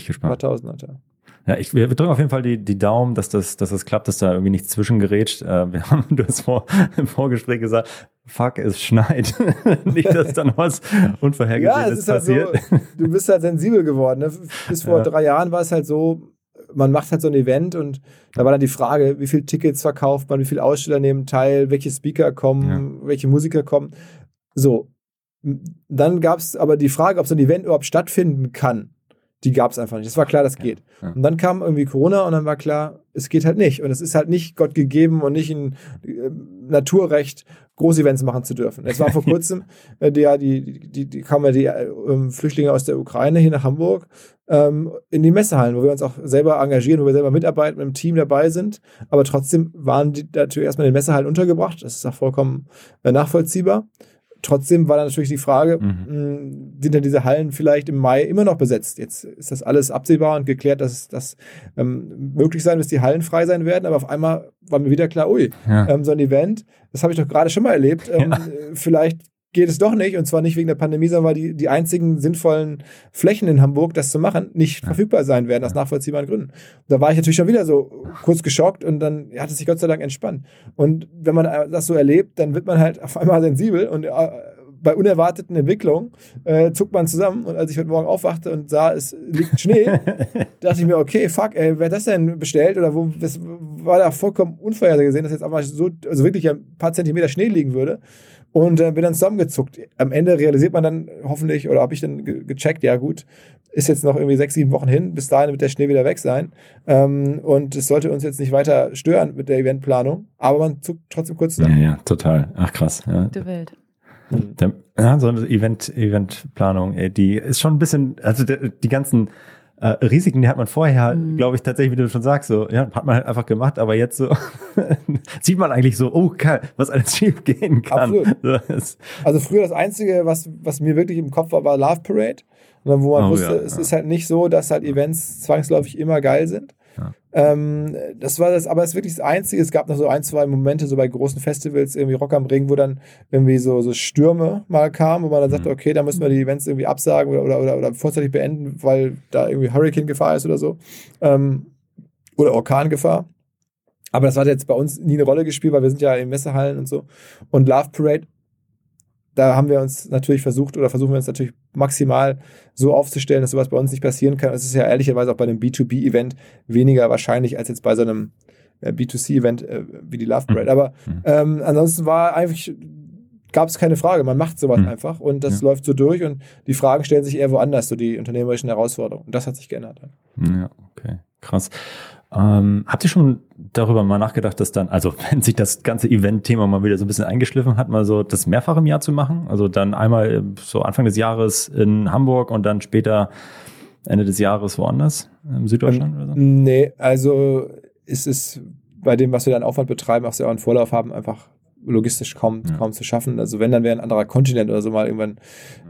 gespannt. ein paar Tausend hat? Ja. Ja, ich, wir drücken auf jeden Fall die, die Daumen, dass das, dass das klappt, dass da irgendwie nichts zwischengerätscht. Äh, wir haben, du hast vor, im Vorgespräch gesagt, fuck, es schneit. Nicht, dass dann was Unvorhergesehenes ja, passiert. Halt so, du bist halt sensibel geworden. Ne? Bis vor ja. drei Jahren war es halt so, man macht halt so ein Event und da war dann die Frage, wie viele Tickets verkauft man, wie viele Aussteller nehmen teil, welche Speaker kommen, ja. welche Musiker kommen. So. Dann gab es aber die Frage, ob so ein Event überhaupt stattfinden kann die gab es einfach nicht. Es war klar, das geht. Ja. Und dann kam irgendwie Corona und dann war klar, es geht halt nicht. Und es ist halt nicht Gott gegeben und nicht ein äh, Naturrecht, Großevents machen zu dürfen. Es war vor kurzem, äh, die, die, die, die kamen ja die äh, Flüchtlinge aus der Ukraine hier nach Hamburg ähm, in die Messehallen, wo wir uns auch selber engagieren, wo wir selber mitarbeiten, mit dem Team dabei sind. Aber trotzdem waren die natürlich erstmal in den Messehallen untergebracht. Das ist auch vollkommen äh, nachvollziehbar. Trotzdem war dann natürlich die Frage, mhm. mh, hm, sind denn diese Hallen vielleicht im Mai immer noch besetzt? Jetzt ist das alles absehbar und geklärt, dass das ähm, möglich sein wird, dass die Hallen frei sein werden. Aber auf einmal war mir wieder klar, ui, ja. ähm, so ein Event, das habe ich doch gerade schon mal erlebt. Ähm, ja. Vielleicht geht es doch nicht, und zwar nicht wegen der Pandemie, sondern weil die, die einzigen sinnvollen Flächen in Hamburg, das zu machen, nicht ja. verfügbar sein werden, aus nachvollziehbaren Gründen. Da war ich natürlich schon wieder so kurz geschockt und dann hat es sich Gott sei Dank entspannt. Und wenn man das so erlebt, dann wird man halt auf einmal sensibel und äh, bei unerwarteten Entwicklungen äh, zuckt man zusammen und als ich heute Morgen aufwachte und sah, es liegt Schnee, dachte ich mir, okay, fuck, ey, wer hat das denn bestellt oder wo, das war da vollkommen unvorhergesehen, dass jetzt einfach so, also wirklich ein paar Zentimeter Schnee liegen würde und äh, bin dann zusammengezuckt. Am Ende realisiert man dann hoffentlich, oder habe ich dann ge gecheckt, ja gut, ist jetzt noch irgendwie sechs, sieben Wochen hin, bis dahin wird der Schnee wieder weg sein. Ähm, und es sollte uns jetzt nicht weiter stören mit der Eventplanung, aber man zuckt trotzdem kurz zusammen. Ja, ja, total. Ach krass. Ja. Die Welt. Der, ja, so eine Event, Eventplanung, ey, die ist schon ein bisschen, also der, die ganzen äh, Risiken, die hat man vorher, mhm. glaube ich, tatsächlich, wie du schon sagst, so, ja, hat man halt einfach gemacht, aber jetzt so sieht man eigentlich so, oh, was alles schief gehen kann. Absolut. also früher das Einzige, was, was mir wirklich im Kopf war, war Love Parade. Und dann, wo man oh, wusste, ja, es ja. ist halt nicht so, dass halt Events zwangsläufig immer geil sind. Ähm, das war das, aber es ist wirklich das Einzige. Es gab noch so ein, zwei Momente, so bei großen Festivals, irgendwie Rock am Ring, wo dann irgendwie so, so Stürme mal kamen, wo man dann mhm. sagte, okay, da müssen wir die Events irgendwie absagen oder, oder, oder, oder vorzeitig beenden, weil da irgendwie Hurricane-Gefahr ist oder so. Ähm, oder Orkangefahr. Aber das hat jetzt bei uns nie eine Rolle gespielt, weil wir sind ja in Messehallen und so. Und Love Parade da haben wir uns natürlich versucht oder versuchen wir uns natürlich maximal so aufzustellen, dass sowas bei uns nicht passieren kann. Es ist ja ehrlicherweise auch bei einem B2B-Event weniger wahrscheinlich als jetzt bei so einem äh, B2C-Event äh, wie die Love Parade. Mhm. Aber mhm. ähm, ansonsten war eigentlich gab es keine Frage. Man macht sowas mhm. einfach und das ja. läuft so durch und die Fragen stellen sich eher woanders, so die unternehmerischen Herausforderungen. Und das hat sich geändert. Ja, okay, krass. Ähm, habt ihr schon darüber mal nachgedacht, dass dann, also wenn sich das ganze Event-Thema mal wieder so ein bisschen eingeschliffen hat, mal so das mehrfach im Jahr zu machen? Also dann einmal äh, so Anfang des Jahres in Hamburg und dann später Ende des Jahres woanders, im Süddeutschland oder so? Nee, also ist es bei dem, was wir dann Aufwand betreiben, auch sehr einen Vorlauf haben, einfach logistisch kaum, ja. kaum zu schaffen. Also wenn, dann wäre ein anderer Kontinent oder so mal irgendwann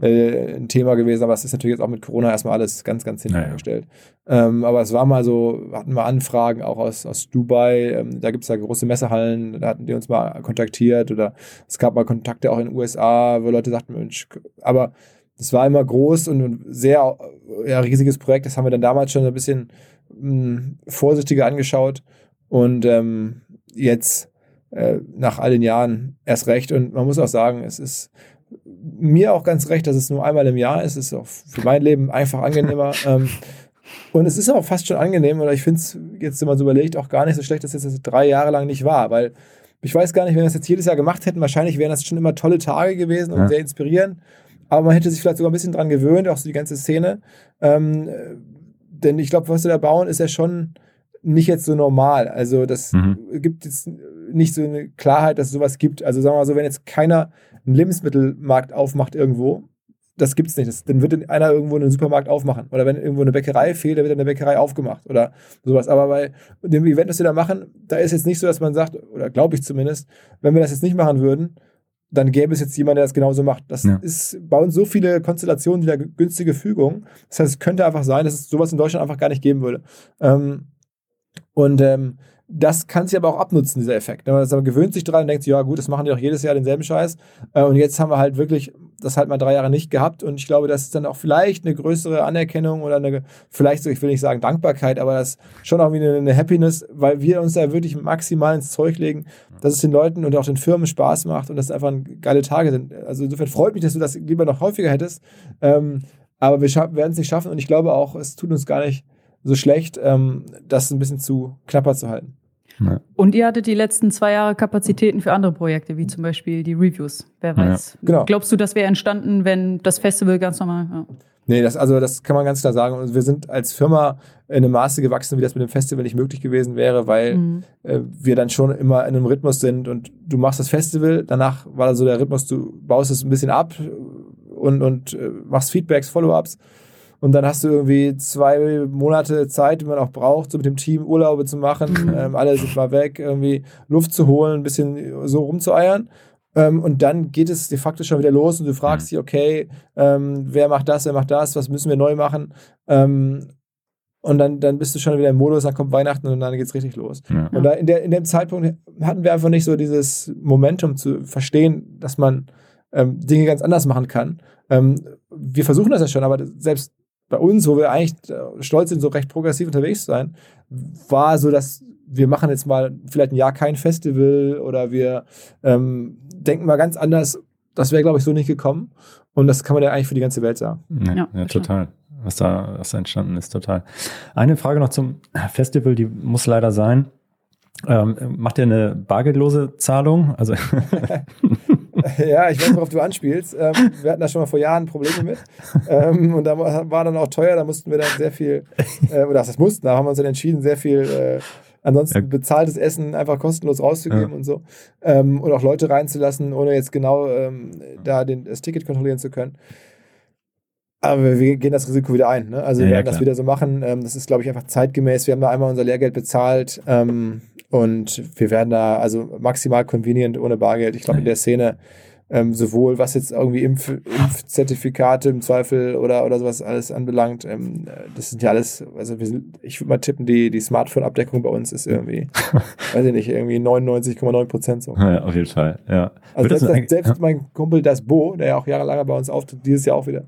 äh, ein Thema gewesen, aber es ist natürlich jetzt auch mit Corona erstmal alles ganz, ganz hinten angestellt. Ja. Ähm, aber es war mal so, hatten wir Anfragen auch aus, aus Dubai, ähm, da gibt es ja große Messehallen, da hatten die uns mal kontaktiert oder es gab mal Kontakte auch in den USA, wo Leute sagten, Mensch, aber es war immer groß und ein sehr ja, riesiges Projekt, das haben wir dann damals schon ein bisschen mh, hm, vorsichtiger angeschaut und ähm, jetzt äh, nach all den Jahren erst recht. Und man muss auch sagen, es ist mir auch ganz recht, dass es nur einmal im Jahr ist. Es ist auch für mein Leben einfach angenehmer. ähm, Und es ist auch fast schon angenehm, oder ich finde es jetzt, wenn man so überlegt, auch gar nicht so schlecht, dass es jetzt drei Jahre lang nicht war, weil ich weiß gar nicht, wenn wir das jetzt jedes Jahr gemacht hätten, wahrscheinlich wären das schon immer tolle Tage gewesen und ja. sehr inspirierend. Aber man hätte sich vielleicht sogar ein bisschen dran gewöhnt, auch so die ganze Szene. Ähm, denn ich glaube, was wir da bauen, ist ja schon nicht jetzt so normal. Also das mhm. gibt jetzt nicht so eine Klarheit, dass es sowas gibt. Also sagen wir mal so, wenn jetzt keiner einen Lebensmittelmarkt aufmacht irgendwo, das gibt es nicht. Das, dann wird einer irgendwo einen Supermarkt aufmachen. Oder wenn irgendwo eine Bäckerei fehlt, dann wird eine Bäckerei aufgemacht oder sowas. Aber bei dem Event, das wir da machen, da ist jetzt nicht so, dass man sagt, oder glaube ich zumindest, wenn wir das jetzt nicht machen würden, dann gäbe es jetzt jemanden, der das genauso macht. Das ja. ist bei uns so viele Konstellationen wieder günstige Fügung. Das heißt, es könnte einfach sein, dass es sowas in Deutschland einfach gar nicht geben würde. Ähm, und ähm, das kann sich aber auch abnutzen, dieser Effekt. Man gewöhnt sich dran und denkt, ja gut, das machen die doch jedes Jahr denselben Scheiß. Äh, und jetzt haben wir halt wirklich das halt mal drei Jahre nicht gehabt. Und ich glaube, das ist dann auch vielleicht eine größere Anerkennung oder eine, vielleicht ich will nicht sagen Dankbarkeit, aber das schon auch wieder eine Happiness, weil wir uns da wirklich maximal ins Zeug legen, dass es den Leuten und auch den Firmen Spaß macht und dass es einfach geile Tage sind. Also insofern freut mich, dass du das lieber noch häufiger hättest. Ähm, aber wir werden es nicht schaffen und ich glaube auch, es tut uns gar nicht so schlecht, ähm, das ein bisschen zu knapper zu halten. Ja. Und ihr hattet die letzten zwei Jahre Kapazitäten für andere Projekte, wie zum Beispiel die Reviews. Wer weiß. Ja. Genau. Glaubst du, das wäre entstanden, wenn das Festival ganz normal. Ja. Nee, das, also das kann man ganz klar sagen. wir sind als Firma in einem Maße gewachsen, wie das mit dem Festival nicht möglich gewesen wäre, weil mhm. äh, wir dann schon immer in einem Rhythmus sind und du machst das Festival, danach war da so der Rhythmus, du baust es ein bisschen ab und, und äh, machst Feedbacks, Follow-ups und dann hast du irgendwie zwei Monate Zeit, die man auch braucht, so mit dem Team Urlaube zu machen. Mhm. Ähm, alle sind mal weg, irgendwie Luft zu holen, ein bisschen so rumzueiern. Ähm, und dann geht es de facto schon wieder los und du fragst mhm. dich, okay, ähm, wer macht das, wer macht das, was müssen wir neu machen? Ähm, und dann, dann bist du schon wieder im Modus, dann kommt Weihnachten und dann geht es richtig los. Ja. Und da in, der, in dem Zeitpunkt hatten wir einfach nicht so dieses Momentum zu verstehen, dass man ähm, Dinge ganz anders machen kann. Ähm, wir versuchen das ja schon, aber selbst bei uns, wo wir eigentlich äh, stolz sind, so recht progressiv unterwegs zu sein, war so, dass wir machen jetzt mal vielleicht ein Jahr kein Festival oder wir ähm, denken mal ganz anders. Das wäre, glaube ich, so nicht gekommen. Und das kann man ja eigentlich für die ganze Welt sagen. Ja, ja, ja total. Was da, was da entstanden ist, total. Eine Frage noch zum Festival, die muss leider sein. Ähm, macht ihr eine bargeldlose Zahlung? Also ja, ich weiß, worauf du anspielst. Ähm, wir hatten da schon mal vor Jahren Probleme mit. Ähm, und da war dann auch teuer, da mussten wir dann sehr viel, äh, oder das mussten, da haben wir uns dann entschieden, sehr viel äh, ansonsten ja. bezahltes Essen einfach kostenlos rauszugeben ja. und so. Ähm, und auch Leute reinzulassen, ohne jetzt genau ähm, da den, das Ticket kontrollieren zu können. Aber wir gehen das Risiko wieder ein. Ne? Also ja, wir werden das wieder so machen. Ähm, das ist, glaube ich, einfach zeitgemäß. Wir haben da einmal unser Lehrgeld bezahlt. Ähm, und wir werden da also maximal convenient ohne Bargeld. Ich glaube, in der Szene ähm, sowohl was jetzt irgendwie Impf Impfzertifikate im Zweifel oder, oder sowas alles anbelangt, ähm, das sind ja alles, also wir sind, ich würde mal tippen, die, die Smartphone-Abdeckung bei uns ist irgendwie, weiß ich nicht, irgendwie 99,9 Prozent so. Ja, auf jeden Fall, ja. Also selbst, selbst ja. mein Kumpel Das Bo, der ja auch jahrelang bei uns auftritt, dieses Jahr auch wieder,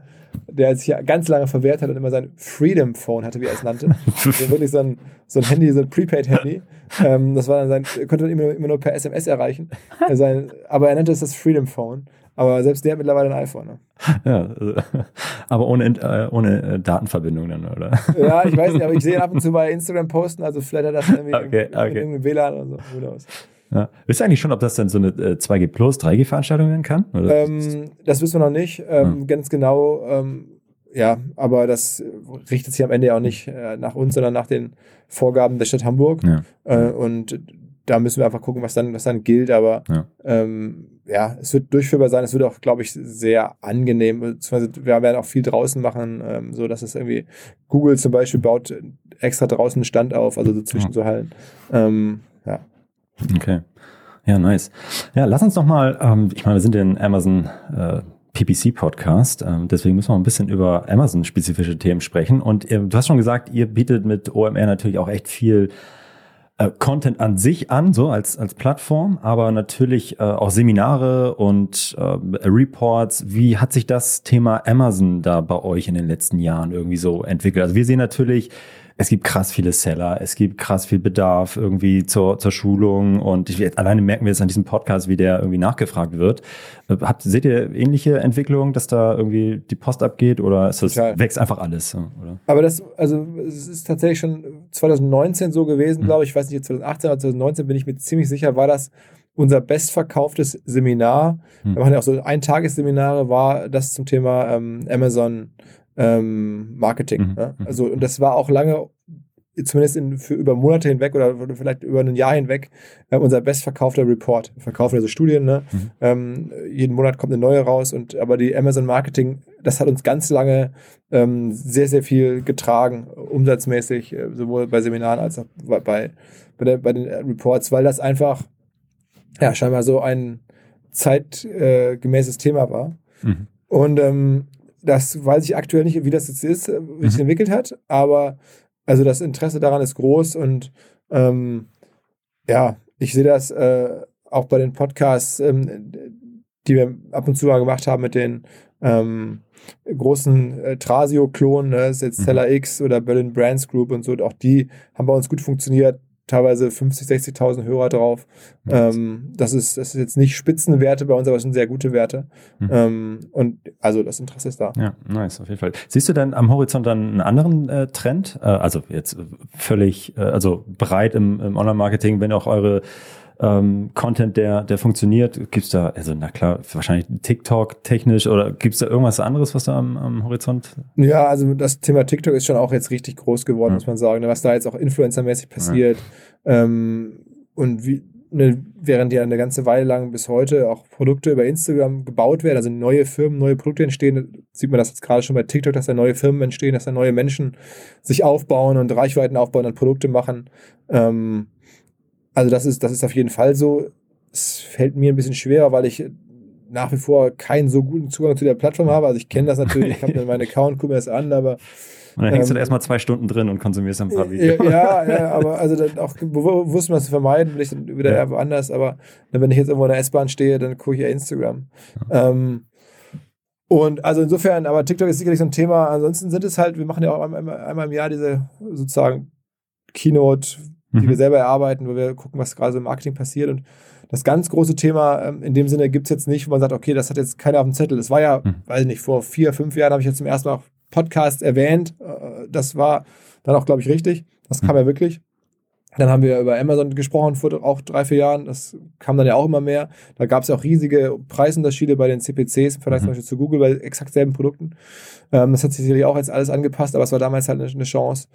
der sich ja ganz lange verwehrt hat und immer sein Freedom Phone hatte, wie er es nannte. also wirklich so ein, so ein Handy, so ein Prepaid-Handy. Ähm, das war dann sein, konnte man immer, immer nur per SMS erreichen. sein, aber er nannte es das Freedom Phone. Aber selbst der hat mittlerweile ein iPhone. Ne? Ja, also, aber ohne, äh, ohne äh, Datenverbindung dann, oder? Ja, ich weiß nicht, aber ich sehe ihn ab und zu bei Instagram posten, also vielleicht hat das irgendwie okay, okay. in irgendeinem WLAN oder so. Who knows. Ja. Wisst ihr eigentlich schon, ob das dann so eine äh, 2G Plus, 3G-Veranstaltung werden kann? Ähm, das wissen wir noch nicht. Ähm, ja. Ganz genau. Ähm, ja, aber das richtet sich am Ende ja auch nicht äh, nach uns, sondern nach den Vorgaben der Stadt Hamburg. Ja. Äh, und da müssen wir einfach gucken, was dann, was dann gilt. Aber ja. Ähm, ja, es wird durchführbar sein. Es wird auch, glaube ich, sehr angenehm. Beziehungsweise wir werden auch viel draußen machen, ähm, so dass es irgendwie Google zum Beispiel baut extra draußen einen Stand auf, also so zwischen ja. so Hallen. Ähm. Okay. Ja, nice. Ja, lass uns noch mal, ähm, ich meine, wir sind in Amazon äh, PPC-Podcast, ähm, deswegen müssen wir ein bisschen über Amazon-spezifische Themen sprechen. Und äh, du hast schon gesagt, ihr bietet mit OMR natürlich auch echt viel äh, Content an sich an, so als, als Plattform, aber natürlich äh, auch Seminare und äh, Reports. Wie hat sich das Thema Amazon da bei euch in den letzten Jahren irgendwie so entwickelt? Also wir sehen natürlich es gibt krass viele Seller, es gibt krass viel Bedarf irgendwie zur, zur Schulung und ich, alleine merken wir jetzt an diesem Podcast, wie der irgendwie nachgefragt wird. Äh, habt, seht ihr ähnliche Entwicklungen, dass da irgendwie die Post abgeht oder ist das, wächst einfach alles? Oder? Aber das, also es ist tatsächlich schon 2019 so gewesen, mhm. glaube ich, ich weiß nicht, 2018 oder 2019 bin ich mir ziemlich sicher, war das unser bestverkauftes Seminar. Mhm. Wir machen ja auch so Eintagesseminare, war das zum Thema ähm, Amazon ähm, Marketing. Mhm. Ne? Also, und das war auch lange, zumindest in, für über Monate hinweg oder vielleicht über ein Jahr hinweg, äh, unser bestverkaufter Report. Wir verkaufen also Studien, ne? Mhm. Ähm, jeden Monat kommt eine neue raus und aber die Amazon Marketing, das hat uns ganz lange ähm, sehr, sehr viel getragen, umsatzmäßig, äh, sowohl bei Seminaren als auch bei, bei, der, bei den Reports, weil das einfach ja scheinbar so ein zeitgemäßes äh, Thema war. Mhm. Und ähm, das weiß ich aktuell nicht, wie das jetzt ist, äh, wie sich mhm. entwickelt hat, aber also das Interesse daran ist groß und ähm, ja, ich sehe das äh, auch bei den Podcasts, ähm, die wir ab und zu mal gemacht haben mit den ähm, großen äh, Trasio-Klonen, ne, das ist jetzt mhm. X oder Berlin Brands Group und so, und auch die haben bei uns gut funktioniert teilweise 50, 60.000 Hörer drauf. Ähm, das, ist, das ist jetzt nicht Spitzenwerte bei uns, aber es sind sehr gute Werte. Mhm. Ähm, und also das Interesse ist da. Ja, nice, auf jeden Fall. Siehst du denn am Horizont dann einen anderen äh, Trend? Äh, also jetzt völlig, äh, also breit im, im Online-Marketing, wenn auch eure ähm, Content, der, der funktioniert? Gibt's da, also na klar, wahrscheinlich TikTok technisch oder gibt's da irgendwas anderes, was da am, am Horizont? Ja, also das Thema TikTok ist schon auch jetzt richtig groß geworden, ja. muss man sagen, ne, was da jetzt auch influencermäßig passiert. Ja. Ähm, und wie, ne, während ja eine ganze Weile lang bis heute auch Produkte über Instagram gebaut werden, also neue Firmen, neue Produkte entstehen, sieht man das jetzt gerade schon bei TikTok, dass da neue Firmen entstehen, dass da neue Menschen sich aufbauen und Reichweiten aufbauen und Produkte machen. Ähm, also das ist, das ist auf jeden Fall so. Es fällt mir ein bisschen schwerer, weil ich nach wie vor keinen so guten Zugang zu der Plattform habe. Also ich kenne das natürlich, ich habe dann meinen Account, gucke mir das an, aber und dann hängst ähm, du da erstmal zwei Stunden drin und konsumierst ein paar Videos. Ja, ja, aber also dann auch bewusst mal zu vermeiden, bin ich dann wieder ja. woanders, aber wenn ich jetzt irgendwo in der S-Bahn stehe, dann gucke ich ja Instagram. Ja. Ähm, und also insofern, aber TikTok ist sicherlich so ein Thema. Ansonsten sind es halt, wir machen ja auch einmal, einmal im Jahr diese sozusagen Keynote, die mhm. wir selber erarbeiten, wo wir gucken, was gerade so im Marketing passiert. Und das ganz große Thema ähm, in dem Sinne gibt es jetzt nicht, wo man sagt, okay, das hat jetzt keiner auf dem Zettel. Das war ja, mhm. weiß ich nicht, vor vier, fünf Jahren habe ich jetzt zum ersten Mal Podcast erwähnt. Äh, das war dann auch, glaube ich, richtig. Das kam mhm. ja wirklich. Dann haben wir über Amazon gesprochen vor auch drei, vier Jahren. Das kam dann ja auch immer mehr. Da gab es ja auch riesige Preisunterschiede bei den CPCs im Vergleich mhm. zum Beispiel zu Google bei exakt selben Produkten. Ähm, das hat sich sicherlich auch jetzt alles angepasst, aber es war damals halt eine, eine Chance.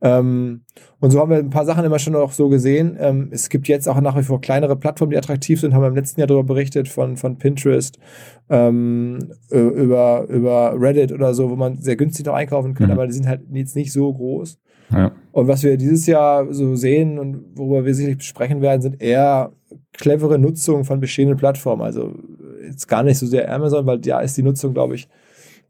Ähm, und so haben wir ein paar Sachen immer schon auch so gesehen. Ähm, es gibt jetzt auch nach wie vor kleinere Plattformen, die attraktiv sind, haben wir im letzten Jahr darüber berichtet, von, von Pinterest ähm, über, über Reddit oder so, wo man sehr günstig noch einkaufen kann, mhm. aber die sind halt jetzt nicht so groß. Ja. Und was wir dieses Jahr so sehen und worüber wir sicherlich besprechen werden, sind eher clevere Nutzung von bestehenden Plattformen. Also jetzt gar nicht so sehr Amazon, weil da ist die Nutzung, glaube ich,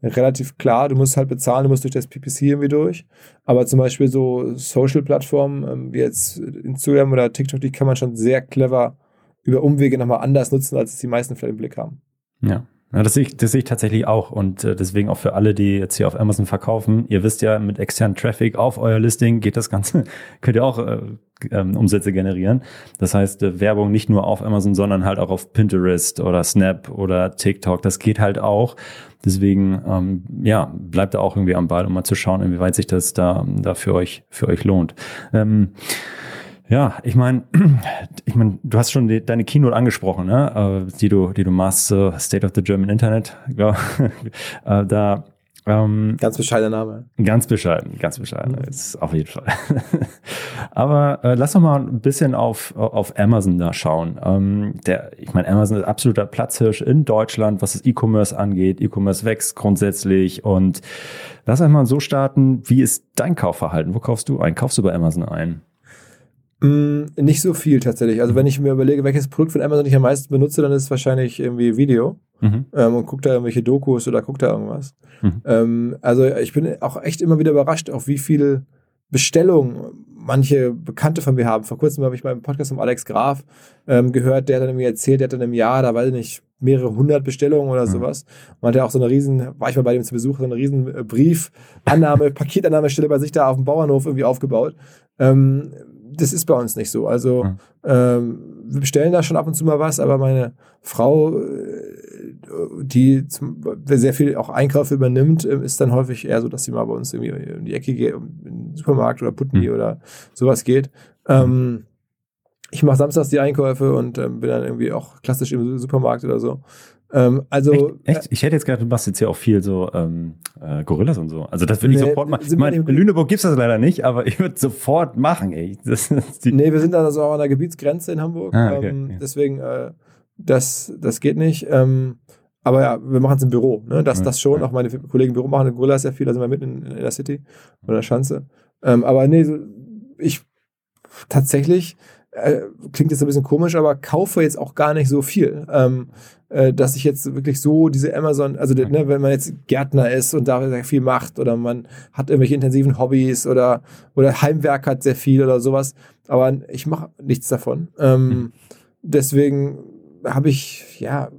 relativ klar. Du musst halt bezahlen, du musst durch das PPC irgendwie durch. Aber zum Beispiel so Social-Plattformen ähm, wie jetzt Instagram oder TikTok, die kann man schon sehr clever über Umwege nochmal anders nutzen, als es die meisten vielleicht im Blick haben. Ja. Ja, das sehe ich, das sehe ich tatsächlich auch und äh, deswegen auch für alle, die jetzt hier auf Amazon verkaufen. Ihr wisst ja, mit externen Traffic auf euer Listing geht das Ganze, könnt ihr auch äh, ähm, Umsätze generieren. Das heißt, äh, Werbung nicht nur auf Amazon, sondern halt auch auf Pinterest oder Snap oder TikTok. Das geht halt auch. Deswegen, ähm, ja, bleibt da auch irgendwie am Ball, um mal zu schauen, inwieweit sich das da, da für euch, für euch lohnt. Ähm, ja, ich meine, ich mein, du hast schon die, deine Keynote angesprochen, ne? Äh, die du, die du machst, uh, State of the German Internet. Ja. äh, da ähm, ganz bescheidener Name. Ganz bescheiden, ganz bescheiden. Mhm. Ist auf jeden Fall. Aber äh, lass doch mal ein bisschen auf, auf Amazon da schauen. Ähm, der, ich meine, Amazon ist absoluter Platzhirsch in Deutschland, was das E-Commerce angeht. E-Commerce wächst grundsätzlich und lass einmal so starten. Wie ist dein Kaufverhalten? Wo kaufst du ein? Kaufst du bei Amazon ein? Mm, nicht so viel tatsächlich. Also wenn ich mir überlege, welches Produkt von Amazon ich am meisten benutze, dann ist es wahrscheinlich irgendwie Video. Mhm. Ähm, und gucke da irgendwelche Dokus oder gucke da irgendwas. Mhm. Ähm, also ich bin auch echt immer wieder überrascht, auf wie viele Bestellungen manche Bekannte von mir haben. Vor kurzem habe ich mal im Podcast von Alex Graf ähm, gehört, der hat dann irgendwie erzählt, der hat dann im Jahr, da weiß ich nicht, mehrere hundert Bestellungen oder sowas. Man hat ja auch so eine riesen, war ich mal bei dem zu Besuch, so eine riesen äh, Briefannahme, Paketannahmestelle bei sich da auf dem Bauernhof irgendwie aufgebaut. Ähm, das ist bei uns nicht so. Also Mhm. ähm, wir bestellen da schon ab und zu mal was, aber meine Frau, äh, die zum, sehr viel auch Einkäufe übernimmt, äh, ist dann häufig eher so, dass sie mal bei uns irgendwie in die Ecke geht, in den Supermarkt oder Putney Mhm. oder sowas geht. Ähm, ich mache samstags die Einkäufe und ähm, bin dann irgendwie auch klassisch im Supermarkt oder so. Ähm, also Echt? Echt? Ich hätte jetzt gedacht, du machst jetzt ja auch viel so ähm, äh, Gorillas und so. Also das würde ich Nee, sofort machen. Ich meine, in Lüneburg gibt's das leider nicht, aber ich würde sofort machen, ey. Das die, Nee, wir sind dann also auch an der Gebietsgrenze in Hamburg. Ah, okay, ähm, ja. Deswegen, äh, das, das geht nicht. Ähm, aber ja, wir machen es im Büro. Ne? Das, das schon. Auch meine Kollegen im Büro machen in Gorilla sehr viel. Da sind wir mitten in, in der City oder der Schanze. Ähm, aber nee, so, ich tatsächlich äh, klingt jetzt ein bisschen komisch, aber kaufe jetzt auch gar nicht so viel. Ähm, äh, dass ich jetzt wirklich so diese Amazon, also Mhm. ne, wenn man jetzt Gärtner ist und da sehr viel macht oder man hat irgendwelche intensiven Hobbys oder, oder Heimwerk hat sehr viel oder sowas, aber ich mache nichts davon. Ähm, Mhm. Deswegen habe ich, ja,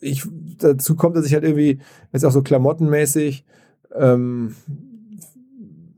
ich, dazu kommt, dass ich halt irgendwie jetzt auch so klamottenmäßig, ähm,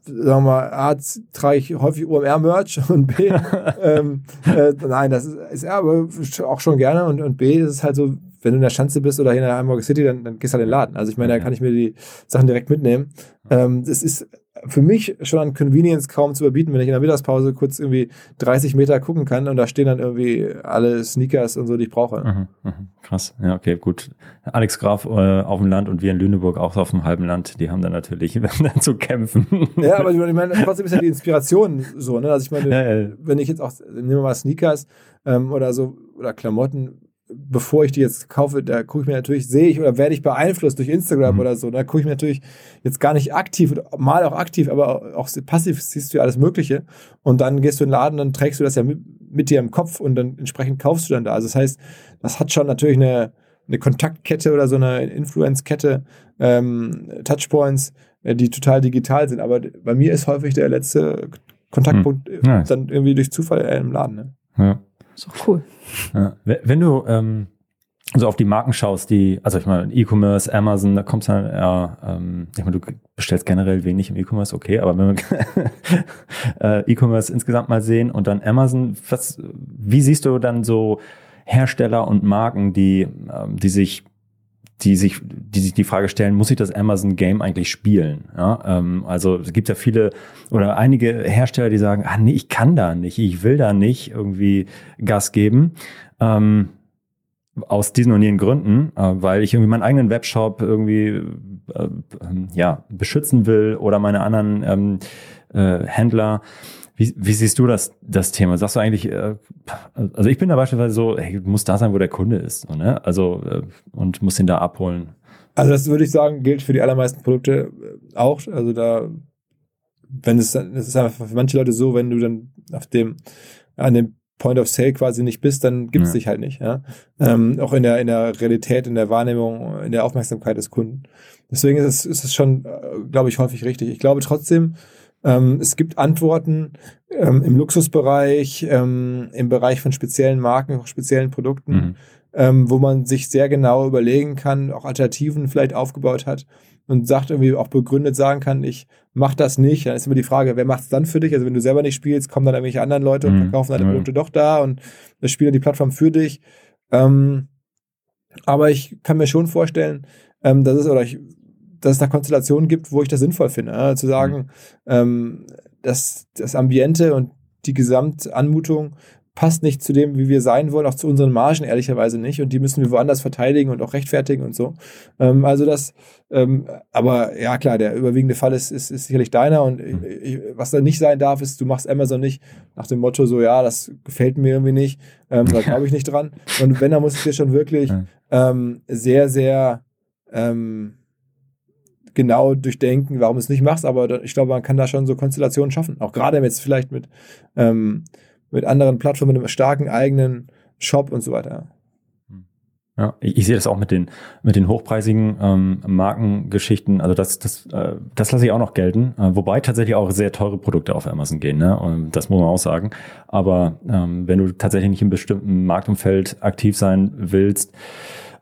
sagen wir mal, A, trage ich häufig OMR-Merch und B, ähm, äh, nein, das ist, ist ja, aber auch schon gerne und, und B, ist es halt so, wenn du in der Schanze bist oder hier in der Hamburger City, dann, dann gehst du halt in den Laden. Also ich meine, da kann ich mir die Sachen direkt mitnehmen. Ähm, das ist für mich schon an Convenience kaum zu überbieten, wenn ich in der Mittagspause kurz irgendwie 30 Meter gucken kann und da stehen dann irgendwie alle Sneakers und so, die ich brauche. Mhm, mhm. Krass, ja, okay, gut. Alex Graf äh, auf dem Land und wir in Lüneburg auch auf dem halben Land, die haben dann natürlich dann zu kämpfen. Ja, aber ich meine, trotzdem ist ja die Inspiration so, ne? Also ich meine, Ja, ja. wenn ich jetzt auch, nehmen wir mal Sneakers ähm, oder so, oder Klamotten, bevor ich die jetzt kaufe, da gucke ich mir natürlich, sehe ich oder werde ich beeinflusst durch Instagram Mhm. oder so, da gucke ich mir natürlich jetzt gar nicht aktiv, mal auch aktiv, aber auch passiv siehst du ja alles Mögliche und dann gehst du in den Laden, dann trägst du das ja mit, mit dir im Kopf und dann entsprechend kaufst du dann da. Also das heißt, das hat schon natürlich eine, eine Kontaktkette oder so eine Influence-Kette, ähm, Touchpoints, äh, die total digital sind, aber bei mir ist häufig der letzte Kontaktpunkt äh, Nice. dann irgendwie durch Zufall äh, im Laden. Ne? Ja. Ist doch cool. Ja. Wenn du ähm, so auf die Marken schaust, die, also ich meine, E-Commerce, Amazon, da kommst du dann eher, ähm, ich meine, du bestellst generell wenig im E-Commerce, okay, aber wenn wir äh, E-Commerce insgesamt mal sehen und dann Amazon, was, wie siehst du dann so Hersteller und Marken, die, ähm, die sich die sich, die sich die Frage stellen, muss ich das Amazon Game eigentlich spielen? Ja, ähm, also es gibt ja viele oder einige Hersteller, die sagen, ah nee, ich kann da nicht, ich will da nicht irgendwie Gas geben. Ähm, aus diesen und jenen Gründen, äh, weil ich irgendwie meinen eigenen Webshop irgendwie äh, ja beschützen will oder meine anderen ähm, äh, Händler. Wie, wie siehst du das, das Thema? Sagst du eigentlich, äh, also ich bin da beispielsweise so, hey, muss da sein, wo der Kunde ist, so, ne? Also äh, und muss ihn da abholen. Also das würde ich sagen, gilt für die allermeisten Produkte äh, auch. Also da, wenn es, dann- es ist einfach für manche Leute so, wenn du dann auf dem, an dem Point of Sale quasi nicht bist, dann gibt es Ja. dich halt nicht. Ja? Ähm, auch in der, in der Realität, in der Wahrnehmung, in der Aufmerksamkeit des Kunden. Deswegen ist es, ist es schon, glaube ich, häufig richtig. Ich glaube trotzdem, ähm, es gibt Antworten ähm, im Luxusbereich, ähm, im Bereich von speziellen Marken, speziellen Produkten Mhm. ähm, wo man sich sehr genau überlegen kann, auch Alternativen vielleicht aufgebaut hat und sagt irgendwie auch begründet sagen kann, ich mach das nicht. Dann ist immer die Frage, wer macht es dann für dich? Also wenn du selber nicht spielst, kommen dann irgendwelche anderen Leute und Mhm. verkaufen deine Ja. Produkte doch da und das spielen die Plattform für dich. Ähm, aber ich kann mir schon vorstellen, ähm, dass es oder ich, dass es da Konstellationen gibt, wo ich das sinnvoll finde, äh, zu sagen, ähm, dass das Ambiente und die Gesamtanmutung passt nicht zu dem, wie wir sein wollen, auch zu unseren Margen ehrlicherweise nicht. Und die müssen wir woanders verteidigen und auch rechtfertigen und so. Ähm, also das, ähm, aber ja klar, der überwiegende Fall ist, ist, ist sicherlich deiner. Und Mhm. ich, was da nicht sein darf, ist, du machst Amazon nicht nach dem Motto so, ja, das gefällt mir irgendwie nicht, ähm, da glaube ich nicht dran. Und wenn, dann muss ich dir schon wirklich ähm, sehr, sehr ähm, genau durchdenken, warum du es nicht machst, aber ich glaube, man kann da schon so Konstellationen schaffen. Auch gerade jetzt vielleicht mit, ähm, mit anderen Plattformen, mit einem starken eigenen Shop und so weiter. Ja, ich, ich sehe das auch mit den mit den hochpreisigen ähm, Markengeschichten. Also das das äh, das lasse ich auch noch gelten. Äh, wobei tatsächlich auch sehr teure Produkte auf Amazon gehen. Ne? Und das muss man auch sagen. Aber ähm, wenn du tatsächlich nicht im bestimmten Marktumfeld aktiv sein willst,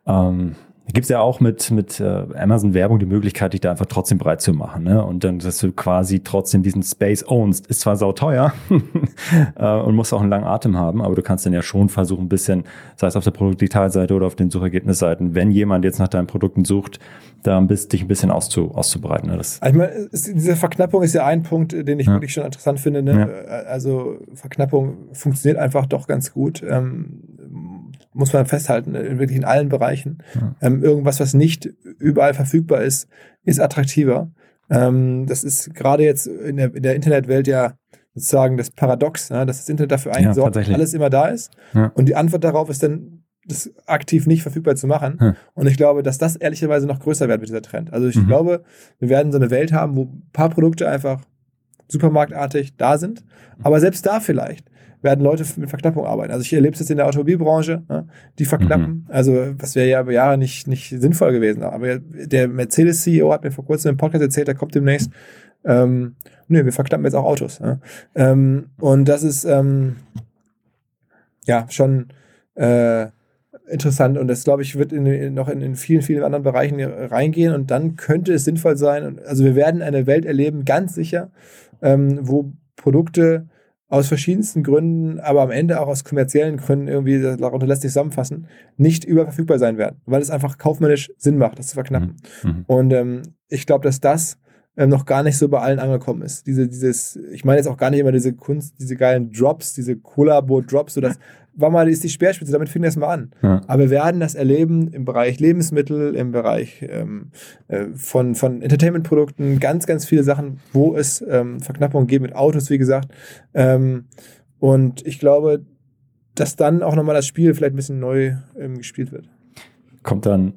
ähm, gibt es ja auch mit, mit äh, Amazon Werbung die Möglichkeit, dich da einfach trotzdem breit zu machen. Ne? Und dann, dass du quasi trotzdem diesen Space ownst. Ist zwar sauteuer äh, und musst auch einen langen Atem haben, aber du kannst dann ja schon versuchen, ein bisschen, sei es auf der Produktdetailseite oder auf den Suchergebnisseiten, wenn jemand jetzt nach deinen Produkten sucht, da bist, dich ein bisschen auszu, auszubreiten. Ne? Das also ich meine, diese Verknappung ist ja ein Punkt, den ich ja. wirklich schon interessant finde. Ne? Ja. Also Verknappung funktioniert einfach doch ganz gut. Ähm, muss man festhalten, äh, wirklich in allen Bereichen. Ja. Ähm, irgendwas, was nicht überall verfügbar ist, ist attraktiver. Ähm, das ist gerade jetzt in der, in der Internetwelt ja sozusagen das Paradox, ne? dass das Internet dafür eigentlich ja, sorgt, dass alles immer da ist. Ja. Und die Antwort darauf ist dann, das aktiv nicht verfügbar zu machen. Ja. Und ich glaube, dass das ehrlicherweise noch größer wird mit dieser Trend. Also ich mhm. glaube, wir werden so eine Welt haben, wo ein paar Produkte einfach supermarktartig da sind. Aber selbst da vielleicht werden Leute mit Verknappung arbeiten. Also ich erlebe es jetzt in der Automobilbranche, ne, die verknappen. Mhm. Also was wäre ja über Jahre nicht, nicht sinnvoll gewesen. Aber der Mercedes-CEO hat mir vor kurzem im Podcast erzählt, der kommt demnächst. Ähm, nö, wir verknappen jetzt auch Autos. Ne? Ähm, und das ist ähm, ja schon äh, interessant und das glaube ich wird in, in, noch in, in, vielen, vielen anderen Bereichen reingehen und dann könnte es sinnvoll sein. Also wir werden eine Welt erleben, ganz sicher, ähm, wo Produkte aus verschiedensten Gründen, aber am Ende auch aus kommerziellen Gründen irgendwie, darunter lässt sich zusammenfassen, nicht überverfügbar sein werden, weil es einfach kaufmännisch Sinn macht, das zu verknappen. Mhm. mhm. Und ähm, ich glaube, dass das ähm, noch gar nicht so bei allen angekommen ist. Diese, dieses, ich meine jetzt auch gar nicht immer diese Kunst, diese geilen Drops, diese Kollabo-Drops, so dass war mal, ist die Speerspitze, damit fing das mal an. Ja. Aber wir werden das erleben im Bereich Lebensmittel, im Bereich ähm, äh, von, von Entertainment-Produkten, ganz, ganz viele Sachen, wo es ähm, Verknappungen gibt mit Autos, wie gesagt. Ähm, und ich glaube, dass dann auch nochmal das Spiel vielleicht ein bisschen neu ähm, gespielt wird. Kommt dann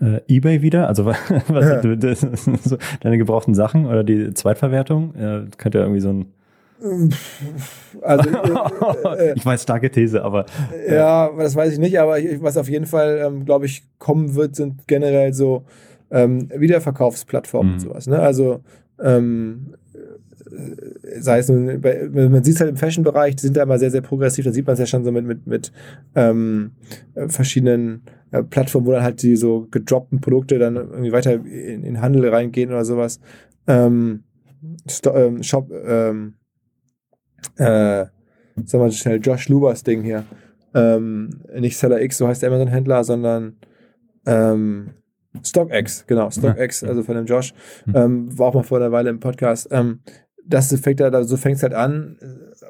äh, eBay wieder? Also was, ja. deine gebrauchten Sachen oder die Zweitverwertung? Äh, könnte ja irgendwie so ein also, äh, äh, ich weiß, starke These, aber. Äh, ja, das weiß ich nicht, aber ich, was auf jeden Fall, ähm, glaube ich, kommen wird, sind generell so ähm, Wiederverkaufsplattformen mhm. und sowas. Ne? Also, ähm, äh, sei es nun, bei, man sieht es halt im Fashion-Bereich, die sind da immer sehr, sehr progressiv, da sieht man es ja schon so mit, mit, mit ähm, verschiedenen äh, Plattformen, wo dann halt die so gedroppten Produkte dann irgendwie weiter in, in Handel reingehen oder sowas. Ähm, Sto ähm, Shop, ähm, äh, sag mal schnell, Josh Lubers Ding hier. Ähm, nicht Seller X, so heißt der Amazon-Händler, sondern ähm, StockX, genau, StockX, also von dem Josh, hm. ähm, war auch mal vor einer Weile im Podcast. Ähm, das fängt da, so fängt es halt an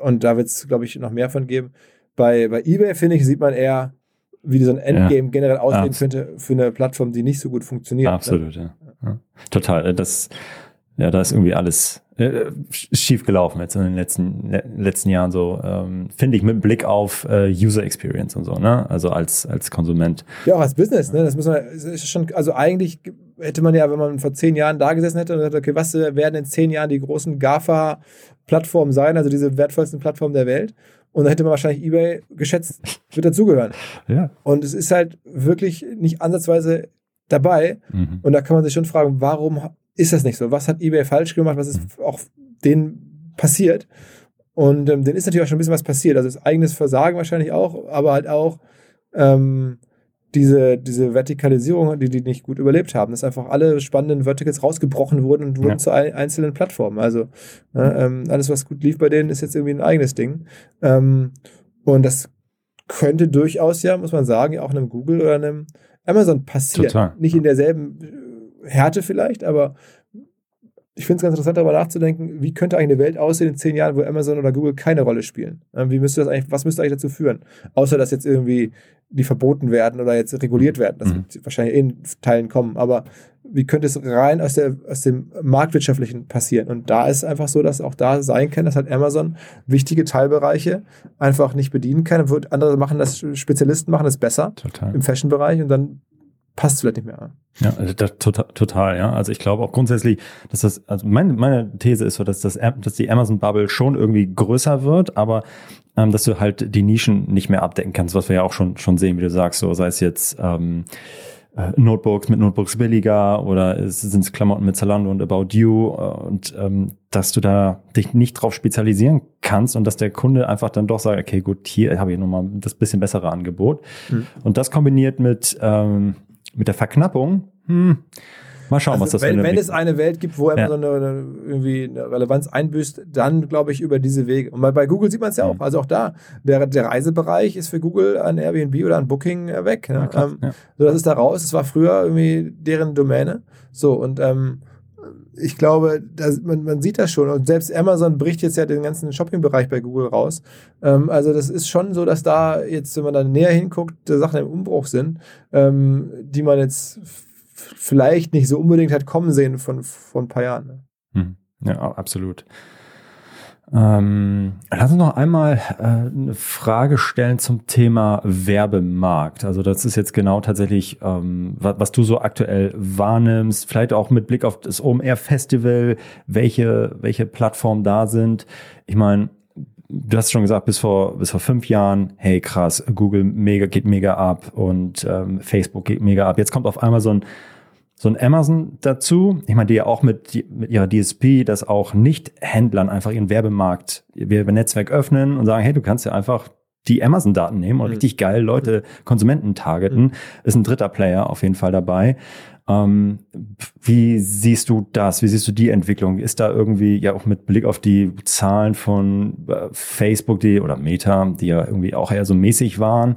und da wird es, glaube ich, noch mehr von geben. Bei, bei eBay, finde ich, sieht man eher, wie so ein Endgame ja. generell aussehen Abs könnte für eine Plattform, die nicht so gut funktioniert. Ne? Absolut, ne? ja. ja. Total. Das, ja, da ist irgendwie alles äh, schief gelaufen jetzt in den letzten, letzten Jahren so, ähm, finde ich mit Blick auf äh, User Experience und so, ne? Also als, als Konsument. Ja, auch als Business, ne? Das muss man, ist schon, also eigentlich hätte man ja, wenn man vor zehn Jahren da gesessen hätte und gesagt, okay, was werden in zehn Jahren die großen GAFA-Plattformen sein, also diese wertvollsten Plattformen der Welt? Und dann hätte man wahrscheinlich eBay geschätzt, wird dazugehören. Ja. Und es ist halt wirklich nicht ansatzweise dabei. Mhm. Und da kann man sich schon fragen, warum ist das nicht so? Was hat eBay falsch gemacht? Was ist auch denen passiert? Und ähm, denen ist natürlich auch schon ein bisschen was passiert. Also das eigenes Versagen wahrscheinlich auch, aber halt auch ähm, diese, diese Vertikalisierung, die die nicht gut überlebt haben, dass einfach alle spannenden Verticals rausgebrochen wurden und wurden ja. zu ein, einzelnen Plattformen. Also ne, ähm, alles, was gut lief bei denen, ist jetzt irgendwie ein eigenes Ding. Ähm, und das könnte durchaus ja, muss man sagen, auch einem Google oder einem Amazon passieren. Total. Nicht in derselben Härte vielleicht, aber ich finde es ganz interessant, darüber nachzudenken, wie könnte eigentlich eine Welt aussehen in zehn Jahren, wo Amazon oder Google keine Rolle spielen? Ähm, wie müsste das eigentlich, was müsste eigentlich dazu führen? Außer, dass jetzt irgendwie die verboten werden oder jetzt reguliert werden. Das mhm. wird wahrscheinlich in Teilen kommen. Aber wie könnte es rein aus, der, aus dem Marktwirtschaftlichen passieren? Und da ist es einfach so, dass auch da sein kann, dass halt Amazon wichtige Teilbereiche einfach nicht bedienen kann. Andere machen das, Spezialisten machen das besser Total. im Fashion-Bereich und dann passt vielleicht nicht mehr. Ja, also das, total, total, ja. Also ich glaube auch grundsätzlich, dass das, also meine, meine These ist so, dass das, dass die Amazon Bubble schon irgendwie größer wird, aber ähm, dass du halt die Nischen nicht mehr abdecken kannst, was wir ja auch schon schon sehen, wie du sagst, so sei es jetzt ähm, äh, Notebooks mit Notebooks billiger oder sind es Klamotten mit Zalando und About You äh, und ähm, dass du da dich nicht drauf spezialisieren kannst und dass der Kunde einfach dann doch sagt, okay, gut, hier habe ich nochmal das bisschen bessere Angebot. Mhm. Und das kombiniert mit, ähm, mit der Verknappung, hm, Mal schauen, also was das wenn, für Wenn es eine Welt gibt, wo ja. so eine, eine, irgendwie eine Relevanz einbüßt, dann glaube ich über diese Wege. Und bei Google sieht man es ja auch. Mhm. Also auch da, der, der Reisebereich ist für Google an Airbnb oder an Booking äh, weg. Ne? Ja, ähm, ja. So, das ist da raus. Es war früher irgendwie deren Domäne. So, und ähm, ich glaube, das, man, man sieht das schon. Und selbst Amazon bricht jetzt ja den ganzen Shopping-Bereich bei Google raus. Ähm, also das ist schon so, dass da jetzt, wenn man da näher hinguckt, Sachen im Umbruch sind, ähm, die man jetzt vielleicht nicht so unbedingt hat kommen sehen von, von ein paar Jahren. Ne? Hm. Ja, absolut. Ähm, lass uns noch einmal äh, eine Frage stellen zum Thema Werbemarkt. Also das ist jetzt genau tatsächlich, ähm, was, was, du so aktuell wahrnimmst, vielleicht auch mit Blick auf das OMR Festival, welche, welche Plattformen da sind. Ich meine, du hast schon gesagt, bis vor, bis vor fünf Jahren, hey krass, Google mega, geht mega ab und ähm, Facebook geht mega ab. Jetzt kommt auf einmal so ein so ein Amazon dazu. Ich meine, die ja auch mit, mit ihrer DSP, dass auch Nicht-Händlern einfach ihren Werbemarkt, ihr Werbenetzwerk öffnen und sagen, hey, du kannst ja einfach die Amazon-Daten nehmen und mhm. richtig geil Leute, Konsumenten targeten. Mhm. Ist ein dritter Player auf jeden Fall dabei. Ähm, wie siehst du das? Wie siehst du die Entwicklung? Ist da irgendwie ja auch mit Blick auf die Zahlen von äh, Facebook, die oder Meta, die ja irgendwie auch eher so mäßig waren,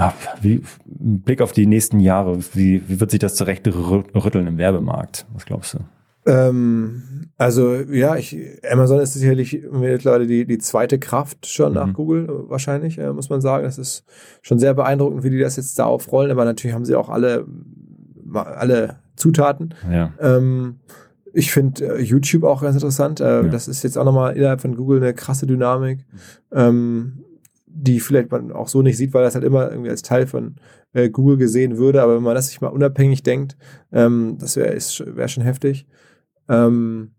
Ah, wie, Blick auf die nächsten Jahre, wie, wie wird sich das zurecht rütteln im Werbemarkt? Was glaubst du? Ähm, also ja, ich, Amazon ist sicherlich mittlerweile die, die zweite Kraft schon mhm. nach Google wahrscheinlich, äh, muss man sagen. Das ist schon sehr beeindruckend, wie die das jetzt da aufrollen, aber natürlich haben sie auch alle, alle Zutaten. Ja. Ähm, ich finde äh, YouTube auch ganz interessant. Äh, ja. Das ist jetzt auch nochmal innerhalb von Google eine krasse Dynamik. Ähm, die vielleicht man auch so nicht sieht, weil das halt immer irgendwie als Teil von äh, Google gesehen würde. Aber wenn man das sich mal unabhängig denkt, ähm, das wäre wär schon heftig. Ähm,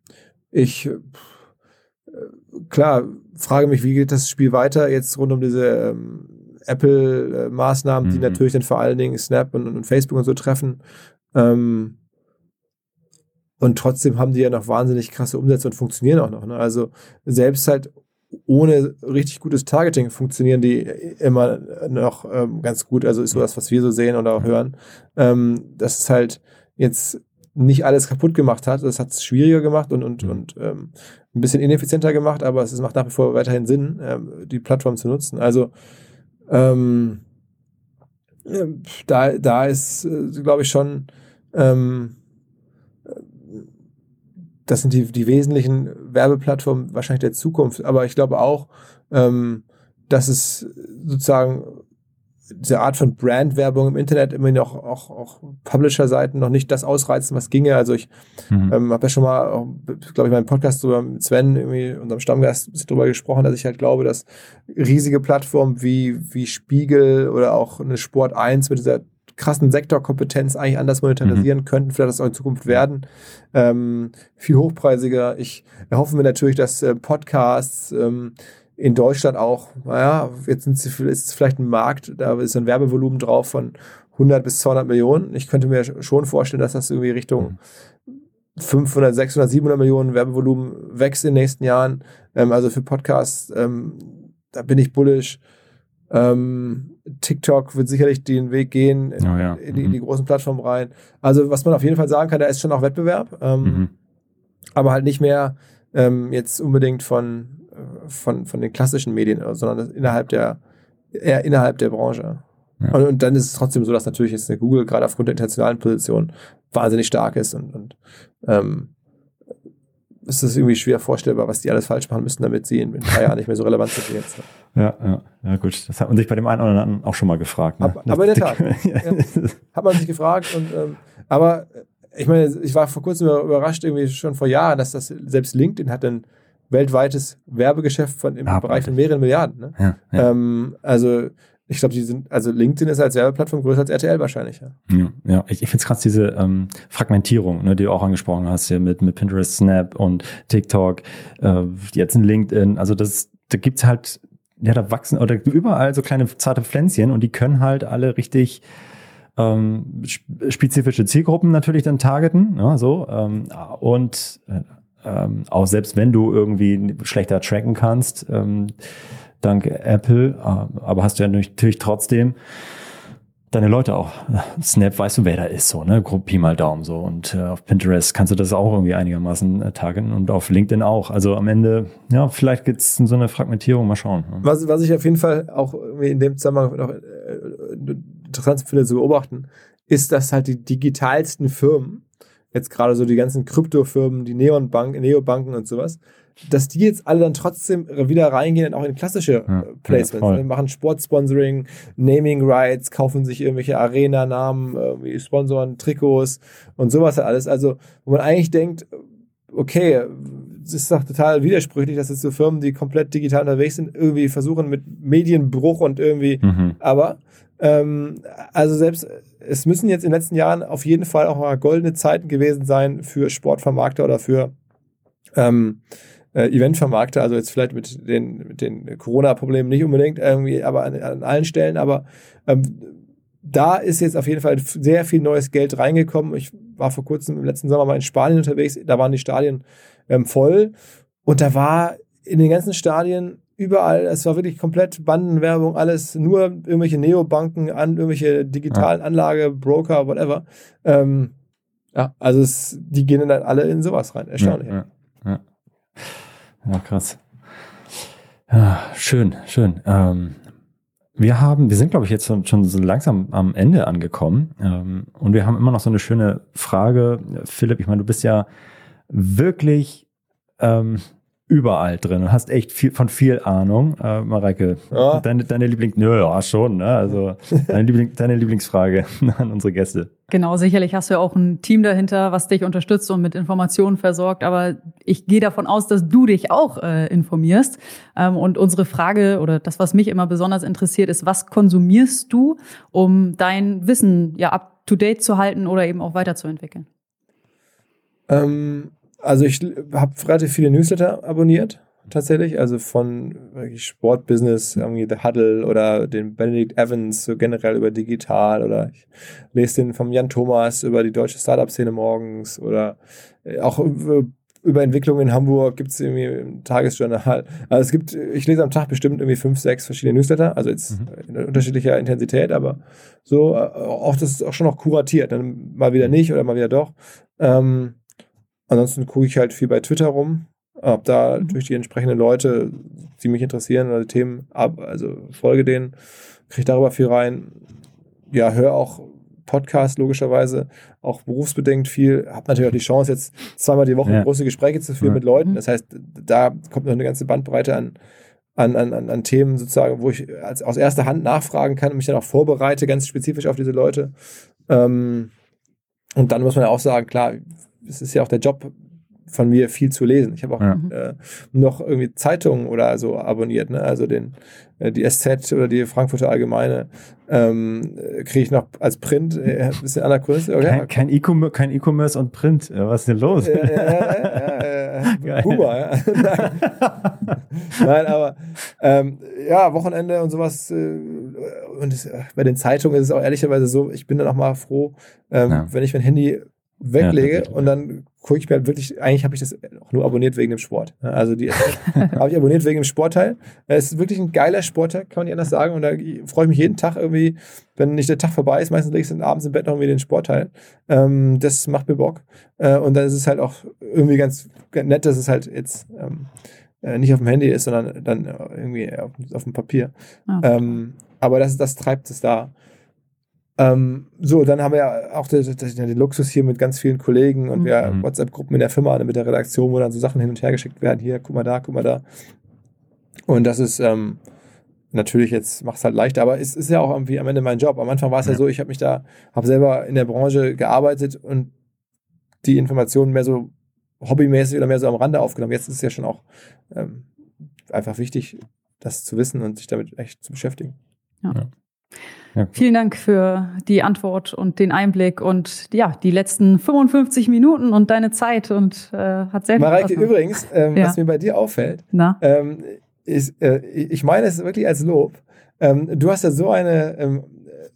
ich, äh, klar, frage mich, wie geht das Spiel weiter jetzt rund um diese ähm, Apple-Maßnahmen, mhm. die natürlich dann vor allen Dingen Snap und, und Facebook und so treffen. Ähm, und trotzdem haben die ja noch wahnsinnig krasse Umsätze und funktionieren auch noch. Ne? Also selbst halt ohne richtig gutes Targeting funktionieren die immer noch ähm, ganz gut. Also ist so das, was wir so sehen oder auch hören. Ähm, dass es halt jetzt nicht alles kaputt gemacht hat. Das hat es schwieriger gemacht und, und, mhm. und ähm, ein bisschen ineffizienter gemacht, aber es macht nach wie vor weiterhin Sinn, ähm, die Plattform zu nutzen. Also ähm, da, da ist, äh, glaube ich, schon ähm, das sind die, die wesentlichen Werbeplattformen wahrscheinlich der Zukunft. Aber ich glaube auch, ähm, dass es sozusagen diese Art von Brandwerbung im Internet immer noch auch, auch Publisher-Seiten noch nicht das ausreizen, was ginge. Also ich mhm. ähm, habe ja schon mal, glaube ich, meinen Podcast drüber mit Sven, irgendwie unserem Stammgast, darüber gesprochen, dass ich halt glaube, dass riesige Plattformen wie, wie Spiegel oder auch eine Sport 1 mit dieser krassen Sektorkompetenz eigentlich anders monetarisieren mhm. könnten, vielleicht das auch in Zukunft werden. Ähm, viel hochpreisiger. Ich erhoffe mir natürlich, dass äh, Podcasts ähm, in Deutschland auch, naja, jetzt sind sie, ist es vielleicht ein Markt, da ist ein Werbevolumen drauf von 100 bis 200 Millionen. Ich könnte mir schon vorstellen, dass das irgendwie Richtung 500, 600, 700 Millionen Werbevolumen wächst in den nächsten Jahren. Ähm, also für Podcasts, ähm, da bin ich bullish. Ähm, TikTok wird sicherlich den Weg gehen in, oh ja. in, die, in, die, mhm. großen Plattformen rein. Also was man auf jeden Fall sagen kann, da ist schon auch Wettbewerb, ähm, mhm. aber halt nicht mehr ähm, jetzt unbedingt von, von, von den klassischen Medien, sondern innerhalb der, eher innerhalb der Branche. Ja. Und, und, dann ist es trotzdem so, dass natürlich jetzt eine Google gerade aufgrund der internationalen Position wahnsinnig stark ist und, und ähm, ist es irgendwie schwer vorstellbar, was die alles falsch machen müssen, damit sie in, in drei Jahren nicht mehr so relevant sind wie jetzt. Ja, ja, ja, gut. Das hat man sich bei dem einen oder anderen auch schon mal gefragt. Ne? Aber, aber in der Tat. ja, hat man sich gefragt. Und, ähm, aber ich meine, ich war vor kurzem überrascht, irgendwie schon vor Jahren, dass das selbst LinkedIn hat ein weltweites Werbegeschäft von im Abartig. Bereich von mehreren Milliarden. Ne? Ja, ja. Ähm, also ich glaube, die sind, also LinkedIn ist als Werbeplattform größer als RTL wahrscheinlich. Ja, ja, ja. ich, ich finde es krass, diese ähm, Fragmentierung, ne, die du auch angesprochen hast, hier mit, mit Pinterest, Snap und TikTok, äh, jetzt in LinkedIn. Also das, da gibt's halt, ja, da wachsen oder überall so kleine zarte Pflänzchen und die können halt alle richtig ähm, spezifische Zielgruppen natürlich dann targeten, ja, so ähm, und äh, ähm, auch selbst wenn du irgendwie schlechter tracken kannst, ähm, dank Apple, äh, aber hast du ja natürlich trotzdem deine Leute auch. Snap, weißt du, wer da ist, so, ne? Pi mal Daumen so. Und äh, auf Pinterest kannst du das auch irgendwie einigermaßen äh, targeten und auf LinkedIn auch. Also am Ende, ja, vielleicht gibt's so eine Fragmentierung, mal schauen. Ne? Was, was ich auf jeden Fall auch in dem Zusammenhang noch äh, interessant finde zu beobachten, ist, dass halt die digitalsten Firmen, jetzt gerade so die ganzen Kryptofirmen, die Neonbank, Neobanken und sowas, dass die jetzt alle dann trotzdem wieder reingehen, auch in klassische ja, Placements. Ja, machen Sportsponsoring, Naming Rights, kaufen sich irgendwelche Arena-Namen, sponsoren Trikots und sowas halt alles. Also, wo man eigentlich denkt, okay, es ist doch total widersprüchlich, dass jetzt so Firmen, die komplett digital unterwegs sind, irgendwie versuchen mit Medienbruch und irgendwie, mhm. aber ähm, also selbst, es müssen jetzt in den letzten Jahren auf jeden Fall auch mal goldene Zeiten gewesen sein für Sportvermarkter oder für ähm, äh, Eventvermarkter, also jetzt vielleicht mit den, mit den Corona-Problemen nicht unbedingt irgendwie, aber an, an allen Stellen, aber ähm, da ist jetzt auf jeden Fall sehr viel neues Geld reingekommen. Ich war vor kurzem im letzten Sommer mal in Spanien unterwegs, da waren die Stadien ähm, voll und da war in den ganzen Stadien überall, es war wirklich komplett Bandenwerbung, alles nur irgendwelche Neobanken an, irgendwelche digitalen Anlage, Broker, whatever. Ähm, ja, also es, die gehen dann alle in sowas rein. Erstaunlich. Ja, ja, ja. Ja krass. Ja, schön, schön. Ähm, wir haben, wir sind, glaube ich, jetzt schon, so langsam am Ende angekommen. Ähm, und wir haben immer noch so eine schöne Frage. Philipp, ich meine, du bist ja wirklich ähm, überall drin und hast echt viel, von viel Ahnung. Äh, Mareike, ja. deine, deine Lieblings... Nö, ja, schon. Ne? Also deine, Liebling, deine Lieblingsfrage an unsere Gäste. Genau, sicherlich hast du ja auch ein Team dahinter, was dich unterstützt und mit Informationen versorgt. Aber ich gehe davon aus, dass du dich auch äh, informierst. Ähm, und unsere Frage oder das, was mich immer besonders interessiert, ist, was konsumierst du, um dein Wissen ja up-to-date zu halten oder eben auch weiterzuentwickeln? Ähm also ich habe relativ viele Newsletter abonniert, tatsächlich. Also von Sportbusiness, irgendwie The Huddle oder den Benedict Evans, so generell über digital oder ich lese den vom Jan Thomas über die deutsche Startup-Szene morgens oder äh, auch über, über Entwicklung in Hamburg gibt es irgendwie im Tagesjournal. Also es gibt, ich lese am Tag bestimmt irgendwie fünf, sechs verschiedene Newsletter, also jetzt mhm. in unterschiedlicher Intensität, aber so äh, auch das ist auch schon noch kuratiert, dann mal wieder nicht oder mal wieder doch. Ähm, Ansonsten gucke ich halt viel bei Twitter rum, ob da mhm. durch die entsprechenden Leute, die mich interessieren oder Themen ab, also folge denen, kriege darüber viel rein. Ja, höre auch Podcasts logischerweise, auch berufsbedingt viel. Habe natürlich auch die Chance, jetzt zweimal die Woche ja. große Gespräche zu führen ja. mit Leuten. Das heißt, da kommt noch eine ganze Bandbreite an, an, an, an Themen sozusagen, wo ich als, aus erster Hand nachfragen kann und mich dann auch vorbereite, ganz spezifisch auf diese Leute. Ähm, und dann muss man ja auch sagen, klar, es ist ja auch der Job von mir viel zu lesen. Ich habe auch ja. äh, noch irgendwie Zeitungen oder so abonniert, ne? Also den äh, die SZ oder die Frankfurter Allgemeine ähm, kriege ich noch als Print äh, ein bisschen anachronistisch. Okay. Kein, E-Commerce kein E und Print. Was ist denn los? Ja, ja, ja, Huber, ja. Nein. Nein, aber ähm, ja, Wochenende und sowas. Äh, und es, bei den Zeitungen ist es auch ehrlicherweise so, ich bin dann auch mal froh, ähm, wenn ich mein Handy weglege ja, und dann gucke ich mir halt wirklich, eigentlich habe ich das auch nur abonniert wegen dem Sport. Also die habe ich abonniert wegen dem Sportteil. Es ist wirklich ein geiler Sportteil, kann man nicht anders sagen. Und da freue ich mich jeden Tag irgendwie, wenn nicht der Tag vorbei ist, meistens lege ich dann abends im Bett noch irgendwie den Sportteil. Ähm, das macht mir Bock. Äh, und dann ist es halt auch irgendwie ganz nett, dass es halt jetzt ähm, äh, nicht auf dem Handy ist, sondern dann irgendwie auf, auf dem Papier. Okay. Ähm, aber das, das treibt es da. Ähm, so, dann haben wir ja auch den, den, Luxus hier mit ganz vielen Kollegen und mhm. wir WhatsApp-Gruppen in der Firma mit der Redaktion, wo dann so Sachen hin und her geschickt werden. Hier, guck mal da, guck mal da. Und das ist ähm, natürlich jetzt macht es halt leichter, aber es ist ja auch irgendwie am Ende mein Job. Am Anfang war es ja. ja so, ich habe mich da, habe selber in der Branche gearbeitet und die Informationen mehr so hobbymäßig oder mehr so am Rande aufgenommen. Jetzt ist es ja schon auch ähm, einfach wichtig, das zu wissen und sich damit echt zu beschäftigen. ja. ja. Ja. Vielen Dank für die Antwort und den Einblick und ja, die letzten 55 Minuten und deine Zeit und äh, hat sehr viel Mareike, übrigens, ähm, ja. was mir bei dir auffällt, ähm, ist, äh, ich meine es wirklich als Lob. Ähm, du hast ja so eine ähm,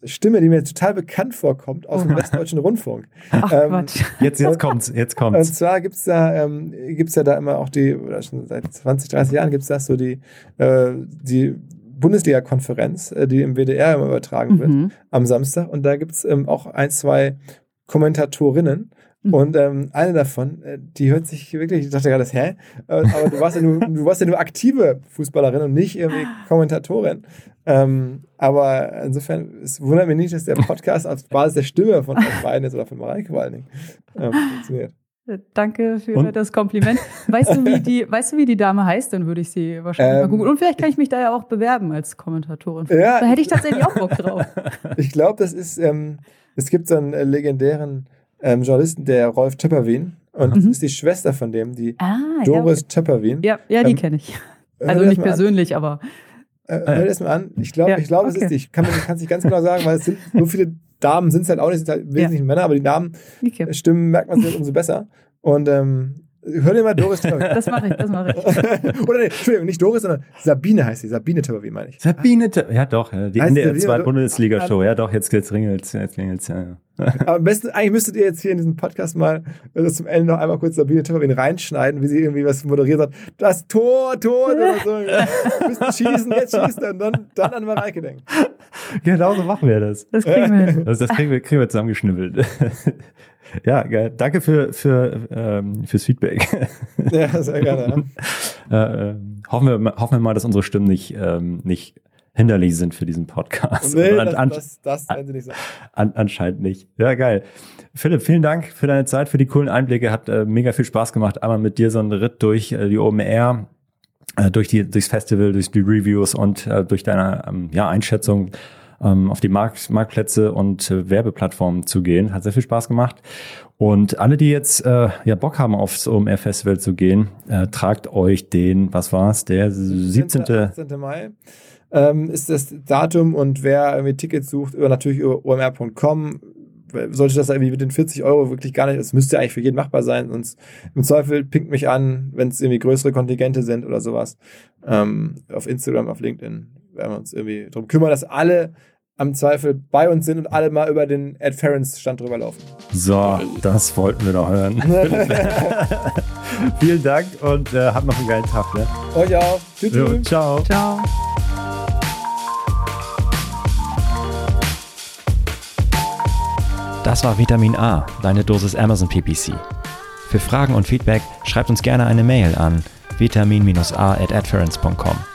Stimme, die mir total bekannt vorkommt aus dem Oh. Westdeutschen Rundfunk. Ach Ähm. Jetzt, jetzt kommt's, jetzt Und kommt's. zwar gibt's da, ähm, gibt's ja da immer auch die, oder schon seit 20, 30 Jahren gibt's das so die, äh, die Bundesliga-Konferenz, äh, die im WDR immer übertragen wird, Mhm. am Samstag. Und da gibt's ähm, auch ein, zwei Kommentatorinnen. Mhm. Und ähm, eine davon, äh, die hört sich wirklich, ich dachte gerade, hä? Äh, aber du warst, ja nur, du warst ja nur aktive Fußballerin und nicht irgendwie Kommentatorin. Ähm, aber insofern, es wundert mich nicht, dass der Podcast auf Basis der Stimme von euch beiden ist oder von Mareike vor allen Dingen ähm, funktioniert. Danke für Und? das Kompliment. Weißt du, wie die, weißt du, wie die Dame heißt? Dann würde ich sie wahrscheinlich mal Ähm, googeln. Und vielleicht kann ich mich da ja auch bewerben als Kommentatorin. Ja. Da hätte ich tatsächlich auch Bock drauf. Ich glaube, das ist, ähm, es gibt so einen äh, legendären ähm, Journalisten, der Rolf Töpperwien. Und das Mhm. ist die Schwester von dem, die Ah, Doris Töpperwien. ja. Ja, ja die Ähm, kenne ich. Also das nicht mal an. persönlich, aber Äh, hör dir das mal an. Ich glaube, Ja, ich glaube, es okay. ist die. Ich kann es nicht ganz genau sagen, weil es sind so viele Damen sind es halt auch nicht, sind halt wesentlich Männer, aber die Namen okay. Stimmen merkt man sich halt umso besser. Und ähm, hör dir mal Doris Töpperwien. das mache ich, das mache ich. Oder nee, Entschuldigung, nicht Doris, sondern Sabine heißt sie. Sabine Töpperwien meine ich. Sabine, Tö- ja doch, ja, die Heißt Sabine 2 Tö- Bundesliga-Show, ja doch, jetzt, jetzt ringelt's, jetzt klingelt's, ja, ja. Aber am besten, eigentlich müsstet ihr jetzt hier in diesem Podcast mal also zum Ende noch einmal kurz Sabine Töpperwien reinschneiden, wie sie irgendwie was moderiert hat. Das Tor, Tor, oder so. Müssen schießen, jetzt schießt er und dann, dann an Mareike denken. Genau so machen wir das. Das kriegen wir hin. Also das kriegen wir, kriegen wir zusammengeschnibbelt. Ja, geil. Danke für, für, ähm, fürs Feedback. Ja, sehr gerne. äh, äh, hoffen, wir, mal- hoffen wir mal, dass unsere Stimmen nicht, ähm, nicht hinderlich sind für diesen Podcast. Nee, Aber das, an, das, das werden sie nicht sagen. an, anscheinend nicht. Ja, geil. Philipp, vielen Dank für deine Zeit, für die coolen Einblicke. Hat äh, mega viel Spaß gemacht, einmal mit dir so einen Ritt durch äh, die OMR, äh, durch die, durchs Festival, durch die Reviews und äh, durch deine ähm, ja, Einschätzung ähm, auf die Markt, Marktplätze und äh, Werbeplattformen zu gehen. Hat sehr viel Spaß gemacht. Und alle, die jetzt äh, ja Bock haben, aufs OMR-Festival zu gehen, äh, tragt euch den, was war's, der 17. 18. Mai ähm, ist das Datum und wer irgendwie Tickets sucht, über natürlich über omr.com. Sollte das irgendwie mit den 40 Euro wirklich gar nicht, das müsste eigentlich für jeden machbar sein, sonst im Zweifel pinkt mich an, wenn es irgendwie größere Kontingente sind oder sowas. Ähm, auf Instagram, auf LinkedIn werden wir uns irgendwie darum kümmern, dass alle am Zweifel bei uns sind und alle mal über den Ed Ferens Stand drüber laufen. So, das wollten wir doch hören. Vielen Dank und äh, habt noch einen geilen Tag. Ne? Euch auch. Tschüss. Jo, ciao. Ciao. Das war Vitamin A, deine Dosis Amazon PPC. Für Fragen und Feedback schreibt uns gerne eine Mail an vitamin-a at adference.com.